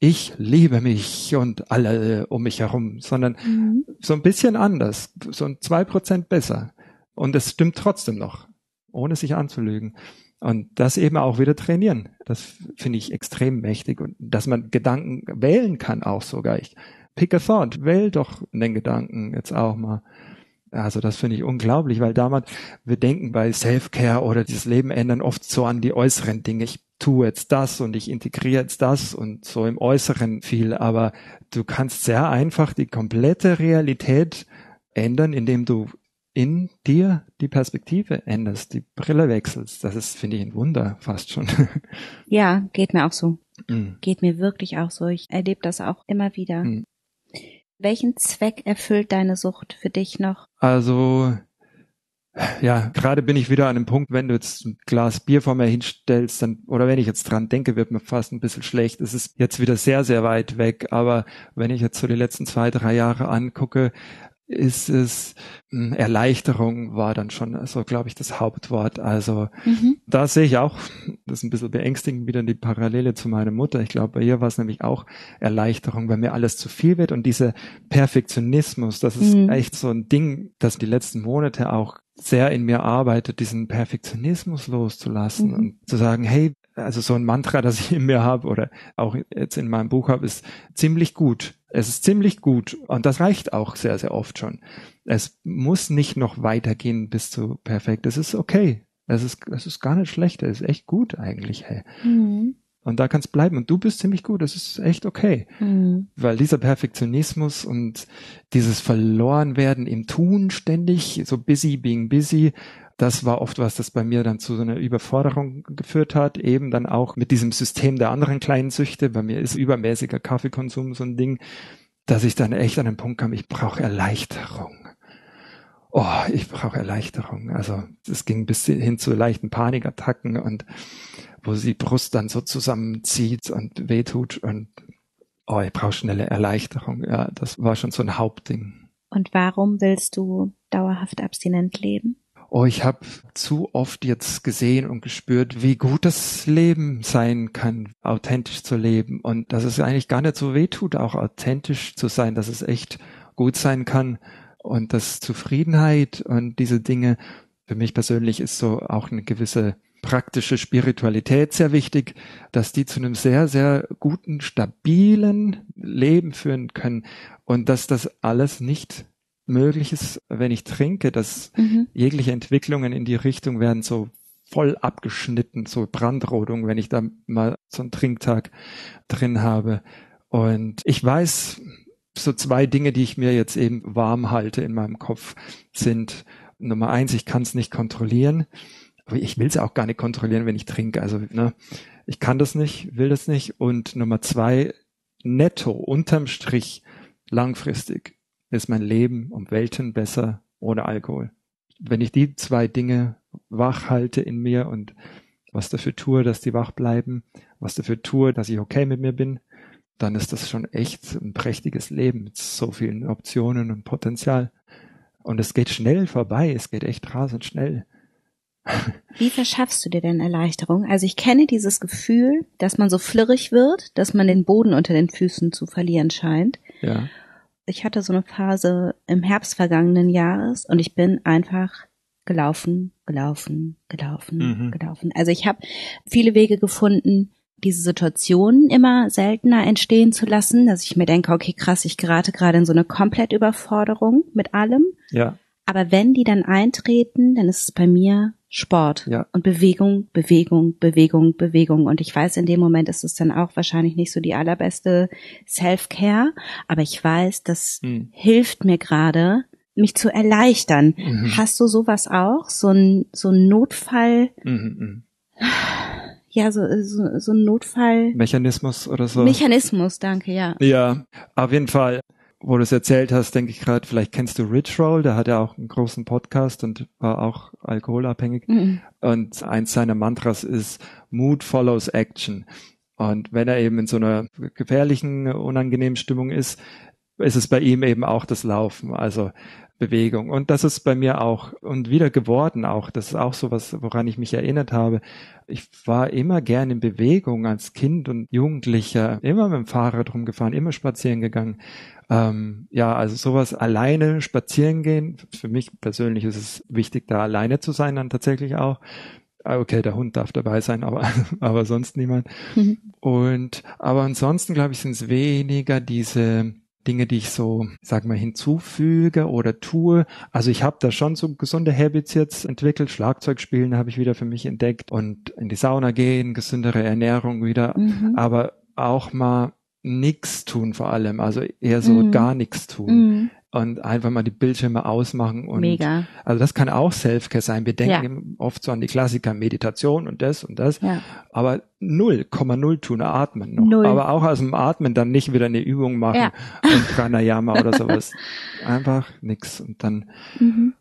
ich liebe mich und alle um mich herum, sondern mhm. so ein bisschen anders, so ein zwei Prozent besser. Und es stimmt trotzdem noch, ohne sich anzulügen. Und das eben auch wieder trainieren. Das finde ich extrem mächtig. Und dass man Gedanken wählen kann auch sogar. Ich pick a thought, wähl doch den Gedanken jetzt auch mal. Also das finde ich unglaublich, weil damals, wir denken bei Self-Care oder dieses Leben ändern oft so an die äußeren Dinge. Ich tue jetzt das und ich integriere jetzt das und so im Äußeren viel, aber du kannst sehr einfach die komplette Realität ändern, indem du in dir die Perspektive änderst, die Brille wechselst. Das ist, finde ich, ein Wunder fast schon. Ja, geht mir auch so. Mm. Geht mir wirklich auch so. Ich erlebe das auch immer wieder. Mm. Welchen Zweck erfüllt deine Sucht für dich noch? Also, ja, gerade bin ich wieder an dem Punkt, wenn du jetzt ein Glas Bier vor mir hinstellst, dann, oder wenn ich jetzt dran denke, wird mir fast ein bisschen schlecht. Es ist jetzt wieder sehr, sehr weit weg, aber wenn ich jetzt so die letzten zwei, drei Jahre angucke, ist es hm, Erleichterung war dann schon so, glaube ich, das Hauptwort. Also mhm. da sehe ich auch, das ist ein bisschen beängstigend, wieder die Parallele zu meiner Mutter. Ich glaube, bei ihr war es nämlich auch Erleichterung, weil mir alles zu viel wird und dieser Perfektionismus, das ist mhm. echt so ein Ding, das die letzten Monate auch sehr in mir arbeitet, diesen Perfektionismus loszulassen mhm. und zu sagen, hey, also so ein Mantra, das ich in mir habe oder auch jetzt in meinem Buch habe, ist ziemlich gut. Es ist ziemlich gut und das reicht auch sehr, sehr oft schon. Es muss nicht noch weitergehen bis zu perfekt. Es ist okay. Es ist, es ist gar nicht schlecht. Es ist echt gut eigentlich. Hey. Mhm. Und da kannst bleiben. Und du bist ziemlich gut. Das ist echt okay. Mhm. Weil dieser Perfektionismus und dieses Verlorenwerden im Tun ständig, so busy being busy, das war oft was, das bei mir dann zu so einer Überforderung geführt hat, eben dann auch mit diesem System der anderen kleinen Süchte. Bei mir ist übermäßiger Kaffeekonsum so ein Ding, dass ich dann echt an den Punkt kam, ich brauche Erleichterung. Oh, ich brauche Erleichterung. Also es ging bis hin zu leichten Panikattacken und wo die Brust dann so zusammenzieht und wehtut und oh, ich brauche schnelle Erleichterung. Ja, das war schon so ein Hauptding. Und warum willst du dauerhaft abstinent leben? Oh, ich habe zu oft jetzt gesehen und gespürt, wie gut das Leben sein kann, authentisch zu leben. Und dass es eigentlich gar nicht so weh tut, auch authentisch zu sein, dass es echt gut sein kann. Und dass Zufriedenheit und diese Dinge, für mich persönlich ist so auch eine gewisse praktische Spiritualität sehr wichtig, dass die zu einem sehr, sehr guten, stabilen Leben führen können und dass das alles nicht möglich ist, wenn ich trinke, dass mhm. jegliche Entwicklungen in die Richtung werden so voll abgeschnitten, so Brandrodung, wenn ich da mal so einen Trinktag drin habe. Und ich weiß, so zwei Dinge, die ich mir jetzt eben warm halte in meinem Kopf, sind Nummer eins, ich kann es nicht kontrollieren. Aber ich will es auch gar nicht kontrollieren, wenn ich trinke. Also, ne, ich kann das nicht, will das nicht. Und Nummer zwei, netto, unterm Strich, langfristig ist mein Leben um Welten besser ohne Alkohol. Wenn ich die zwei Dinge wach halte in mir und was dafür tue, dass die wach bleiben, was dafür tue, dass ich okay mit mir bin, dann ist das schon echt ein prächtiges Leben mit so vielen Optionen und Potenzial. Und es geht schnell vorbei, es geht echt rasend schnell. Wie verschaffst du dir denn Erleichterung? Also ich kenne dieses Gefühl, dass man so flirrig wird, dass man den Boden unter den Füßen zu verlieren scheint. Ja ich hatte so eine Phase im Herbst vergangenen Jahres und ich bin einfach gelaufen, gelaufen, gelaufen, mhm. gelaufen. Also ich habe viele Wege gefunden, diese Situationen immer seltener entstehen zu lassen, dass ich mir denke, okay, krass, ich gerate gerade in so eine komplett Überforderung mit allem. Ja. Aber wenn die dann eintreten, dann ist es bei mir Sport ja. und Bewegung, Bewegung, Bewegung, Bewegung. Und ich weiß, in dem Moment ist es dann auch wahrscheinlich nicht so die allerbeste Self-Care, aber ich weiß, das hm. hilft mir gerade, mich zu erleichtern. Mhm. Hast du sowas auch? So ein, so ein Notfall? Mhm. mhm. Ja, so, so, so ein Notfall. Mechanismus oder so. Mechanismus, danke, ja. Ja, auf jeden Fall wo du es erzählt hast, denke ich gerade, vielleicht kennst du Rich Roll, der hat ja auch einen großen Podcast und war auch alkoholabhängig. Mhm. Und eins seiner Mantras ist Mood follows Action. Und wenn er eben in so einer gefährlichen, unangenehmen Stimmung ist, ist es bei ihm eben auch das Laufen, also Bewegung. Und das ist bei mir auch und wieder geworden auch. Das ist auch so was, woran ich mich erinnert habe. Ich war immer gern in Bewegung als Kind und Jugendlicher, immer mit dem Fahrrad rumgefahren, immer spazieren gegangen. Ähm, ja, also sowas alleine spazieren gehen. Für mich persönlich ist es wichtig, da alleine zu sein, dann tatsächlich auch. Ah, okay, der Hund darf dabei sein, aber, aber sonst niemand. Mhm. Und, aber ansonsten, glaube ich, sind es weniger diese, Dinge, die ich so, sag mal, hinzufüge oder tue. Also ich habe da schon so gesunde Habits jetzt entwickelt. Schlagzeug spielen habe ich wieder für mich entdeckt und in die Sauna gehen, gesündere Ernährung wieder. Mhm. Aber auch mal nichts tun vor allem, also eher so mhm. gar nichts tun. Mhm. Und einfach mal die Bildschirme ausmachen und Mega. also das kann auch Selfcare sein. Wir denken ja. oft so an die Klassiker Meditation und das und das, ja. aber null, Komma null tun, atmen noch. Null. Aber auch aus dem Atmen dann nicht wieder eine Übung machen ja. und Pranayama oder sowas. Einfach nix und dann mhm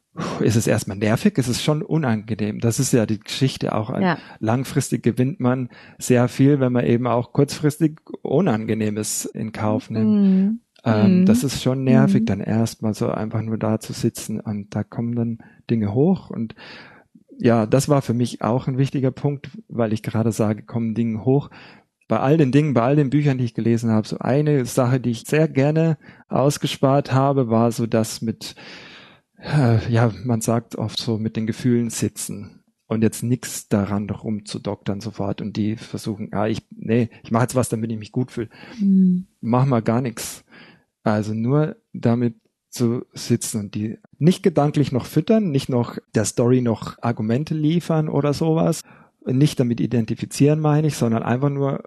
ist es erstmal nervig, ist es schon unangenehm. Das ist ja die Geschichte auch. Ja. Langfristig gewinnt man sehr viel, wenn man eben auch kurzfristig Unangenehmes in Kauf nimmt. Mhm. Ähm, mhm. Das ist schon nervig, mhm. dann erstmal so einfach nur da zu sitzen und da kommen dann Dinge hoch und ja, das war für mich auch ein wichtiger Punkt, weil ich gerade sage, kommen Dinge hoch. Bei all den Dingen, bei all den Büchern, die ich gelesen habe, so eine Sache, die ich sehr gerne ausgespart habe, war so das mit äh, ja, man sagt oft so mit den Gefühlen sitzen und jetzt nichts daran rumzudoktern sofort und die versuchen, ja, ich, nee, ich mache jetzt was, damit ich mich gut fühle. Mhm. Mach mal gar nichts. Also nur damit zu sitzen und die nicht gedanklich noch füttern, nicht noch der Story noch Argumente liefern oder sowas, nicht damit identifizieren meine ich, sondern einfach nur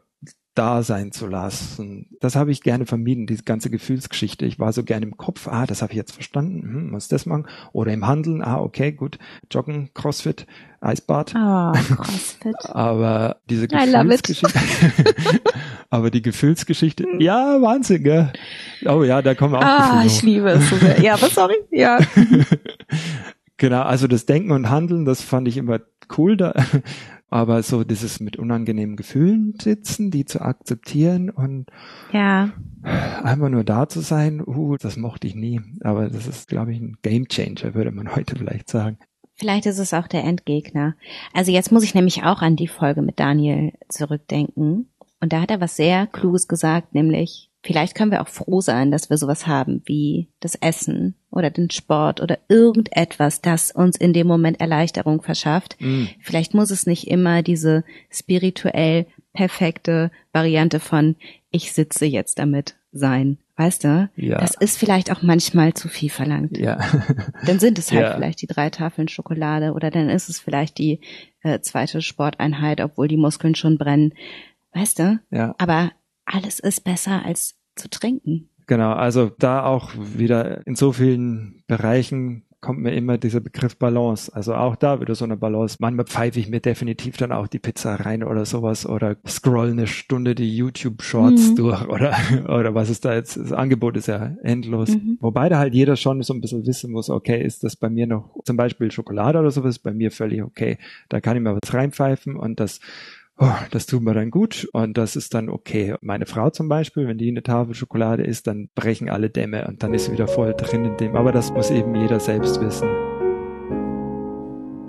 da sein zu lassen. Das habe ich gerne vermieden, diese ganze Gefühlsgeschichte. Ich war so gerne im Kopf, ah, das habe ich jetzt verstanden, hm, muss das machen. Oder im Handeln, ah, okay, gut, Joggen, Crossfit, Eisbad. Oh, Crossfit. aber diese Gefühlsgeschichte, aber die Gefühlsgeschichte, ja, Wahnsinn, gell? Oh ja, da kommen auch Ah, ich liebe es so sehr. Ja, aber sorry, ja. genau, also das Denken und Handeln, das fand ich immer cool da aber so dieses mit unangenehmen Gefühlen sitzen, die zu akzeptieren und ja. einfach nur da zu sein, uh, das mochte ich nie. Aber das ist, glaube ich, ein Game Changer, würde man heute vielleicht sagen. Vielleicht ist es auch der Endgegner. Also jetzt muss ich nämlich auch an die Folge mit Daniel zurückdenken. Und da hat er was sehr Kluges gesagt, nämlich Vielleicht können wir auch froh sein, dass wir sowas haben wie das Essen oder den Sport oder irgendetwas, das uns in dem Moment Erleichterung verschafft. Mm. Vielleicht muss es nicht immer diese spirituell perfekte Variante von ich sitze jetzt damit sein. Weißt du? Ja. Das ist vielleicht auch manchmal zu viel verlangt. Ja. dann sind es halt ja. vielleicht die drei Tafeln Schokolade oder dann ist es vielleicht die äh, zweite Sporteinheit, obwohl die Muskeln schon brennen. Weißt du? Ja. Aber alles ist besser als zu trinken. Genau, also da auch wieder in so vielen Bereichen kommt mir immer dieser Begriff Balance. Also auch da wieder so eine Balance. Manchmal pfeife ich mir definitiv dann auch die Pizza rein oder sowas oder scroll eine Stunde die YouTube Shorts mhm. durch oder, oder was ist da jetzt? Das Angebot ist ja endlos. Mhm. Wobei da halt jeder schon so ein bisschen wissen muss, okay, ist das bei mir noch zum Beispiel Schokolade oder sowas bei mir völlig okay. Da kann ich mir was reinpfeifen und das oh, das tut mir dann gut und das ist dann okay. Meine Frau zum Beispiel, wenn die eine Tafel Schokolade isst, dann brechen alle Dämme und dann ist sie wieder voll drin in dem. Aber das muss eben jeder selbst wissen.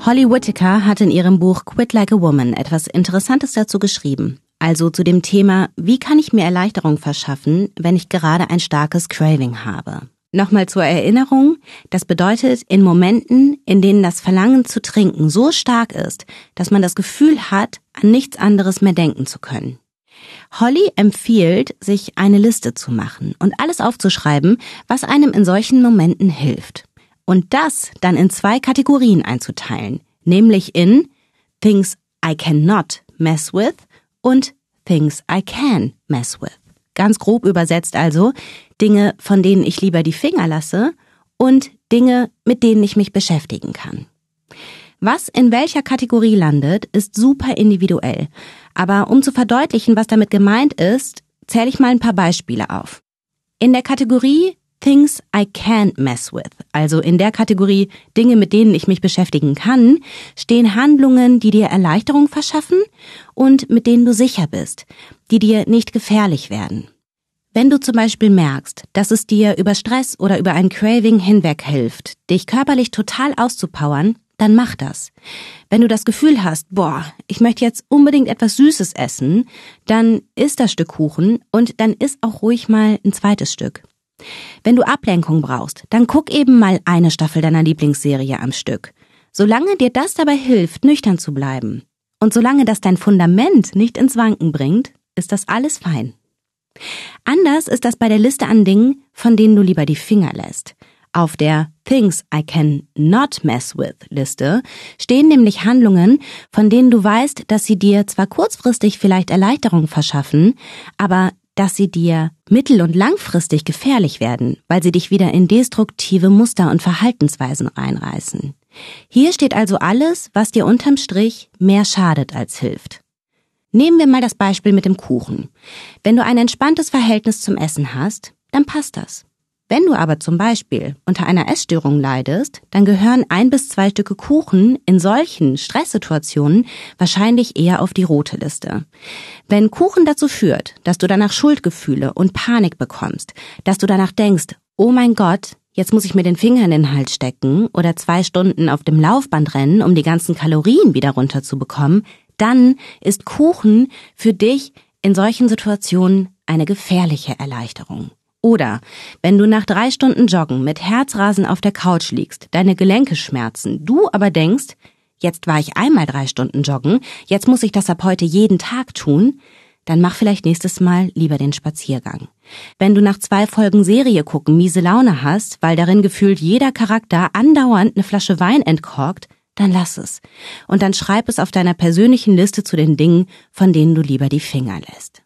Holly Whittaker hat in ihrem Buch Quit Like a Woman etwas Interessantes dazu geschrieben. Also zu dem Thema, wie kann ich mir Erleichterung verschaffen, wenn ich gerade ein starkes Craving habe. Nochmal zur Erinnerung, das bedeutet in Momenten, in denen das Verlangen zu trinken so stark ist, dass man das Gefühl hat, an nichts anderes mehr denken zu können. Holly empfiehlt, sich eine Liste zu machen und alles aufzuschreiben, was einem in solchen Momenten hilft. Und das dann in zwei Kategorien einzuteilen, nämlich in Things I cannot mess with und Things I can mess with. Ganz grob übersetzt also Dinge, von denen ich lieber die Finger lasse und Dinge, mit denen ich mich beschäftigen kann. Was in welcher Kategorie landet, ist super individuell. Aber um zu verdeutlichen, was damit gemeint ist, zähle ich mal ein paar Beispiele auf. In der Kategorie Things I can't mess with, also in der Kategorie Dinge, mit denen ich mich beschäftigen kann, stehen Handlungen, die dir Erleichterung verschaffen und mit denen du sicher bist, die dir nicht gefährlich werden. Wenn du zum Beispiel merkst, dass es dir über Stress oder über ein Craving hinweg hilft, dich körperlich total auszupowern, dann mach das. Wenn du das Gefühl hast, boah, ich möchte jetzt unbedingt etwas Süßes essen, dann isst das Stück Kuchen und dann isst auch ruhig mal ein zweites Stück. Wenn du Ablenkung brauchst, dann guck eben mal eine Staffel deiner Lieblingsserie am Stück. Solange dir das dabei hilft, nüchtern zu bleiben und solange das dein Fundament nicht ins Wanken bringt, ist das alles fein. Anders ist das bei der Liste an Dingen, von denen du lieber die Finger lässt. Auf der Things I can not mess with Liste stehen nämlich Handlungen, von denen du weißt, dass sie dir zwar kurzfristig vielleicht Erleichterung verschaffen, aber dass sie dir mittel- und langfristig gefährlich werden, weil sie dich wieder in destruktive Muster und Verhaltensweisen reinreißen. Hier steht also alles, was dir unterm Strich mehr schadet als hilft. Nehmen wir mal das Beispiel mit dem Kuchen. Wenn du ein entspanntes Verhältnis zum Essen hast, dann passt das. Wenn du aber zum Beispiel unter einer Essstörung leidest, dann gehören ein bis zwei Stücke Kuchen in solchen Stresssituationen wahrscheinlich eher auf die rote Liste. Wenn Kuchen dazu führt, dass du danach Schuldgefühle und Panik bekommst, dass du danach denkst, oh mein Gott, jetzt muss ich mir den Finger in den Hals stecken oder zwei Stunden auf dem Laufband rennen, um die ganzen Kalorien wieder runterzubekommen, dann ist Kuchen für dich in solchen Situationen eine gefährliche Erleichterung. Oder wenn du nach drei Stunden Joggen mit Herzrasen auf der Couch liegst, deine Gelenke schmerzen, du aber denkst, jetzt war ich einmal drei Stunden joggen, jetzt muss ich das ab heute jeden Tag tun, dann mach vielleicht nächstes Mal lieber den Spaziergang. Wenn du nach zwei Folgen Serie gucken miese Laune hast, weil darin gefühlt jeder Charakter andauernd eine Flasche Wein entkorkt, dann lass es. Und dann schreib es auf deiner persönlichen Liste zu den Dingen, von denen du lieber die Finger lässt.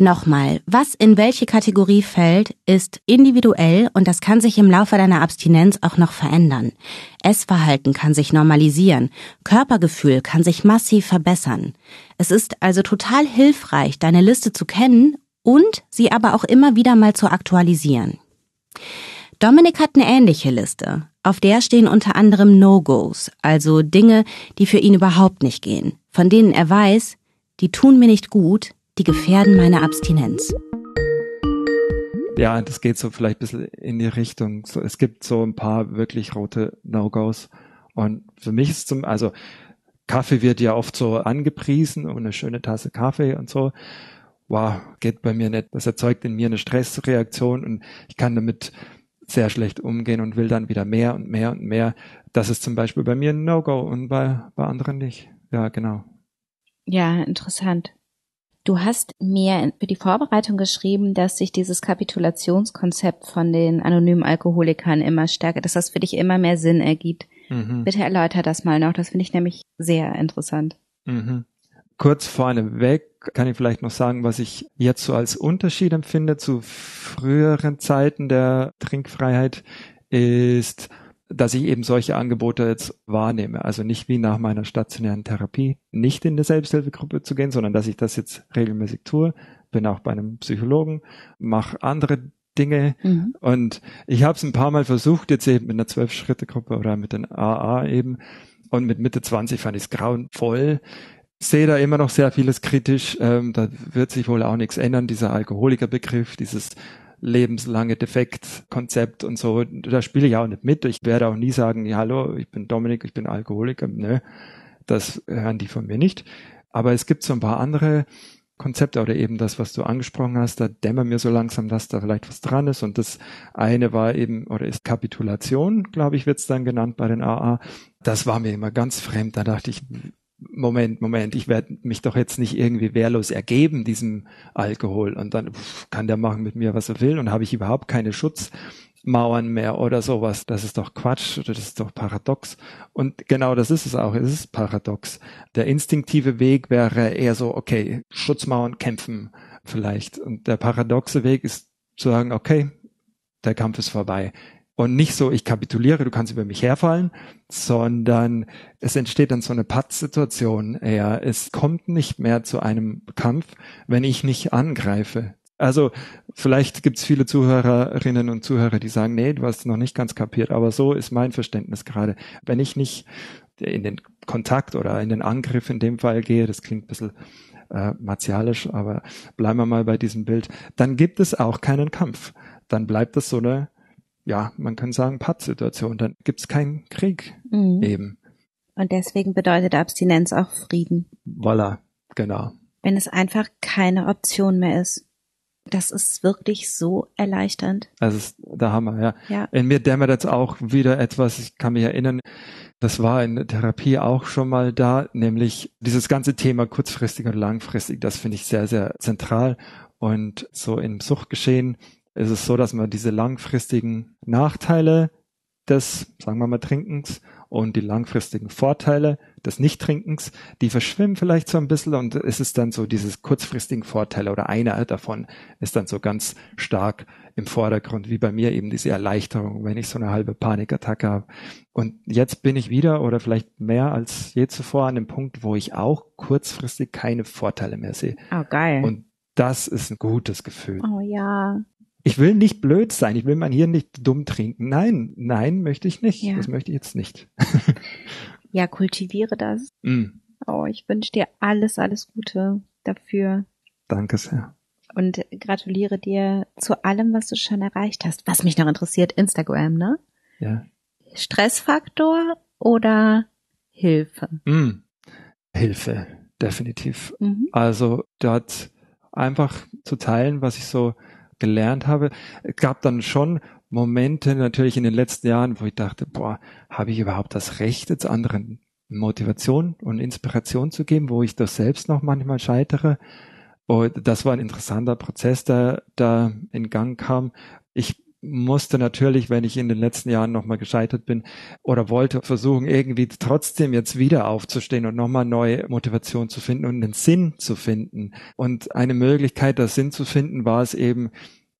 Nochmal, was in welche Kategorie fällt, ist individuell und das kann sich im Laufe deiner Abstinenz auch noch verändern. Essverhalten kann sich normalisieren, Körpergefühl kann sich massiv verbessern. Es ist also total hilfreich, deine Liste zu kennen und sie aber auch immer wieder mal zu aktualisieren. Dominik hat eine ähnliche Liste. Auf der stehen unter anderem No-Gos, also Dinge, die für ihn überhaupt nicht gehen, von denen er weiß, die tun mir nicht gut, die gefährden meine Abstinenz. Ja, das geht so vielleicht ein bisschen in die Richtung. So, es gibt so ein paar wirklich rote No-Gos. Und für mich ist zum, also Kaffee wird ja oft so angepriesen und eine schöne Tasse Kaffee und so. Wow, geht bei mir nicht. Das erzeugt in mir eine Stressreaktion und ich kann damit sehr schlecht umgehen und will dann wieder mehr und mehr und mehr. Das ist zum Beispiel bei mir ein No-Go und bei, bei anderen nicht. Ja, genau. Ja, interessant. Du hast mir für die Vorbereitung geschrieben, dass sich dieses Kapitulationskonzept von den anonymen Alkoholikern immer stärker, dass das für dich immer mehr Sinn ergibt. Mhm. Bitte erläuter das mal noch. Das finde ich nämlich sehr interessant. Mhm. Kurz vorneweg kann ich vielleicht noch sagen, was ich jetzt so als Unterschied empfinde zu früheren Zeiten der Trinkfreiheit ist, dass ich eben solche Angebote jetzt wahrnehme. Also nicht wie nach meiner stationären Therapie, nicht in der Selbsthilfegruppe zu gehen, sondern dass ich das jetzt regelmäßig tue. Bin auch bei einem Psychologen, mache andere Dinge mhm. und ich habe es ein paar Mal versucht, jetzt eben mit einer Zwölf-Schritte-Gruppe oder mit den AA eben und mit Mitte 20 fand ich es grauenvoll. Sehe da immer noch sehr vieles kritisch. Ähm, da wird sich wohl auch nichts ändern. Dieser Alkoholikerbegriff, dieses lebenslange Defektkonzept und so, da spiele ich auch nicht mit. Ich werde auch nie sagen, ja, hallo, ich bin Dominik, ich bin Alkoholiker. Ne, das hören die von mir nicht. Aber es gibt so ein paar andere Konzepte oder eben das, was du angesprochen hast, da dämmern mir so langsam, dass da vielleicht was dran ist. Und das eine war eben, oder ist Kapitulation, glaube ich, wird es dann genannt bei den AA. Das war mir immer ganz fremd. Da dachte ich, Moment, Moment, ich werde mich doch jetzt nicht irgendwie wehrlos ergeben diesem Alkohol und dann pff, kann der machen mit mir, was er will und habe ich überhaupt keine Schutzmauern mehr oder sowas. Das ist doch Quatsch, das ist doch paradox. Und genau das ist es auch, es ist paradox. Der instinktive Weg wäre eher so, okay, Schutzmauern kämpfen vielleicht. Und der paradoxe Weg ist zu sagen, okay, der Kampf ist vorbei. Und nicht so, ich kapituliere, du kannst über mich herfallen, sondern es entsteht dann so eine Pattsituation eher. Es kommt nicht mehr zu einem Kampf, wenn ich nicht angreife. Also vielleicht gibt es viele Zuhörerinnen und Zuhörer, die sagen, nee, du hast noch nicht ganz kapiert, aber so ist mein Verständnis gerade. Wenn ich nicht in den Kontakt oder in den Angriff in dem Fall gehe, das klingt ein bisschen äh, martialisch, aber bleiben wir mal bei diesem Bild, dann gibt es auch keinen Kampf. Dann bleibt es so eine, ja, man kann sagen, Pattsituation. Dann gibt es keinen Krieg mhm. eben. Und deswegen bedeutet Abstinenz auch Frieden. Voila, genau. Wenn es einfach keine Option mehr ist. Das ist wirklich so erleichternd. Das ist der Hammer, ja. ja. In mir dämmert jetzt auch wieder etwas, ich kann mich erinnern, das war in der Therapie auch schon mal da, nämlich dieses ganze Thema kurzfristig und langfristig, das finde ich sehr, sehr zentral. Und so im Suchtgeschehen ist es so, dass man diese langfristigen Nachteile des, sagen wir mal, Trinkens und die langfristigen Vorteile des Nichttrinkens, die verschwimmen vielleicht so ein bisschen und es ist dann so dieses kurzfristigen Vorteile oder einer davon ist dann so ganz stark im Vordergrund, wie bei mir eben diese Erleichterung, wenn ich so eine halbe Panikattacke habe. Und jetzt bin ich wieder oder vielleicht mehr als je zuvor an dem Punkt, wo ich auch kurzfristig keine Vorteile mehr sehe. Oh, geil. Und das ist ein gutes Gefühl. Oh ja. Ich will nicht blöd sein, ich will mein Hirn nicht dumm trinken. Nein, nein, möchte ich nicht. Ja. Das möchte ich jetzt nicht. ja, kultiviere das. Mm. Oh, ich wünsche dir alles, alles Gute dafür. Danke sehr. Und gratuliere dir zu allem, was du schon erreicht hast. Was mich noch interessiert, Instagram, ne? Ja. Stressfaktor oder Hilfe? Mm. Hilfe, definitiv. Mhm. Also dort einfach zu teilen, was ich so gelernt habe. Es gab dann schon Momente natürlich in den letzten Jahren, wo ich dachte, boah, habe ich überhaupt das Recht, jetzt anderen Motivation und Inspiration zu geben, wo ich das selbst noch manchmal scheitere. Und das war ein interessanter Prozess, der da in Gang kam. Ich musste natürlich, wenn ich in den letzten Jahren nochmal gescheitert bin oder wollte versuchen, irgendwie trotzdem jetzt wieder aufzustehen und nochmal neue Motivation zu finden und einen Sinn zu finden. Und eine Möglichkeit, das Sinn zu finden, war es eben,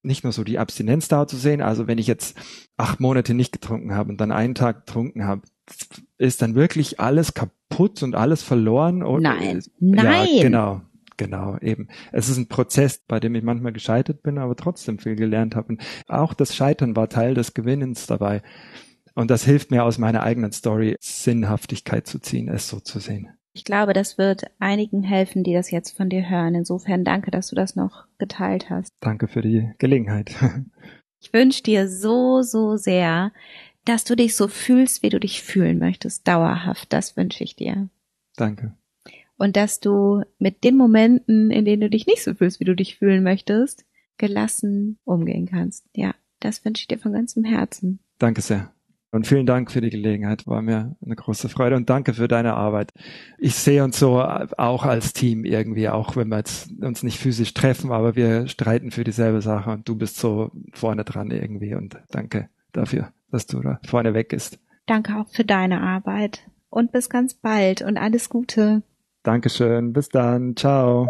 nicht nur so die Abstinenzdauer zu sehen. Also wenn ich jetzt acht Monate nicht getrunken habe und dann einen Tag getrunken habe, ist dann wirklich alles kaputt und alles verloren? Nein, nein. Ja, genau. Genau, eben. Es ist ein Prozess, bei dem ich manchmal gescheitert bin, aber trotzdem viel gelernt habe. Und auch das Scheitern war Teil des Gewinnens dabei. Und das hilft mir aus meiner eigenen Story Sinnhaftigkeit zu ziehen, es so zu sehen. Ich glaube, das wird einigen helfen, die das jetzt von dir hören. Insofern danke, dass du das noch geteilt hast. Danke für die Gelegenheit. ich wünsche dir so, so sehr, dass du dich so fühlst, wie du dich fühlen möchtest. Dauerhaft. Das wünsche ich dir. Danke. Und dass du mit den Momenten, in denen du dich nicht so fühlst, wie du dich fühlen möchtest, gelassen umgehen kannst. Ja, das wünsche ich dir von ganzem Herzen. Danke sehr. Und vielen Dank für die Gelegenheit, war mir eine große Freude und danke für deine Arbeit. Ich sehe uns so auch als Team irgendwie, auch wenn wir jetzt uns nicht physisch treffen, aber wir streiten für dieselbe Sache und du bist so vorne dran irgendwie und danke dafür, dass du da vorne weg bist. Danke auch für deine Arbeit und bis ganz bald und alles Gute. Dankeschön, bis dann, ciao.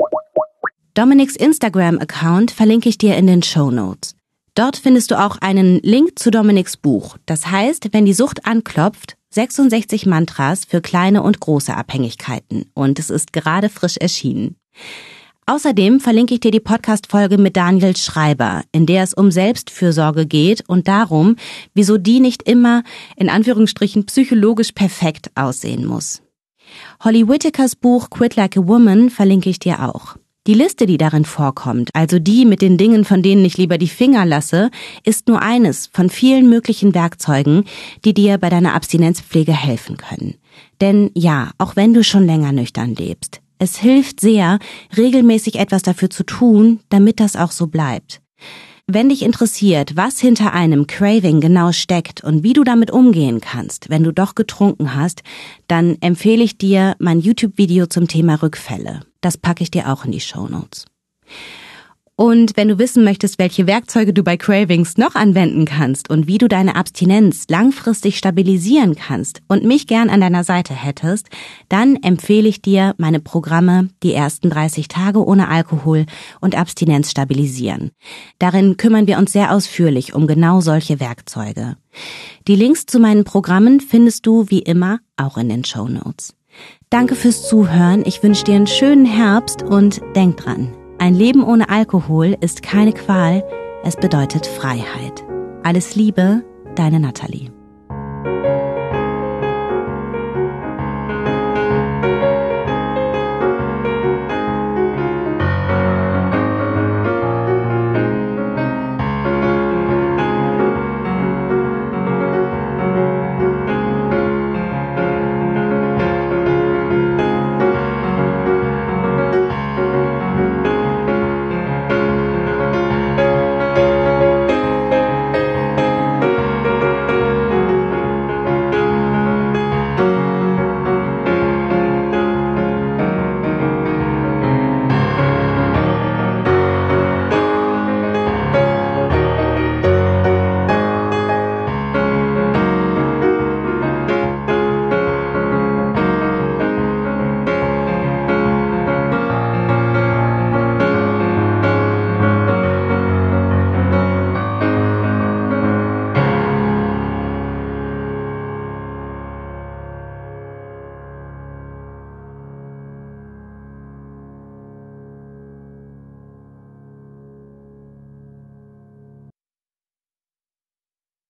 Dominiks Instagram-Account verlinke ich dir in den Show Notes. Dort findest du auch einen Link zu Dominiks Buch. Das heißt, wenn die Sucht anklopft, 66 Mantras für kleine und große Abhängigkeiten. Und es ist gerade frisch erschienen. Außerdem verlinke ich dir die Podcast-Folge mit Daniel Schreiber, in der es um Selbstfürsorge geht und darum, wieso die nicht immer, in Anführungsstrichen, psychologisch perfekt aussehen muss. Holly Whitakers Buch Quit Like a Woman verlinke ich dir auch. Die Liste, die darin vorkommt, also die mit den Dingen, von denen ich lieber die Finger lasse, ist nur eines von vielen möglichen Werkzeugen, die dir bei deiner Abstinenzpflege helfen können. Denn ja, auch wenn du schon länger nüchtern lebst, es hilft sehr, regelmäßig etwas dafür zu tun, damit das auch so bleibt. Wenn dich interessiert, was hinter einem Craving genau steckt und wie du damit umgehen kannst, wenn du doch getrunken hast, dann empfehle ich dir mein YouTube-Video zum Thema Rückfälle. Das packe ich dir auch in die Show Notes. Und wenn du wissen möchtest, welche Werkzeuge du bei Cravings noch anwenden kannst und wie du deine Abstinenz langfristig stabilisieren kannst und mich gern an deiner Seite hättest, dann empfehle ich dir meine Programme Die ersten 30 Tage ohne Alkohol und Abstinenz stabilisieren. Darin kümmern wir uns sehr ausführlich um genau solche Werkzeuge. Die Links zu meinen Programmen findest du wie immer auch in den Show Notes. Danke fürs Zuhören. Ich wünsche dir einen schönen Herbst und denk dran. Ein Leben ohne Alkohol ist keine Qual, es bedeutet Freiheit. Alles Liebe, deine Natalie.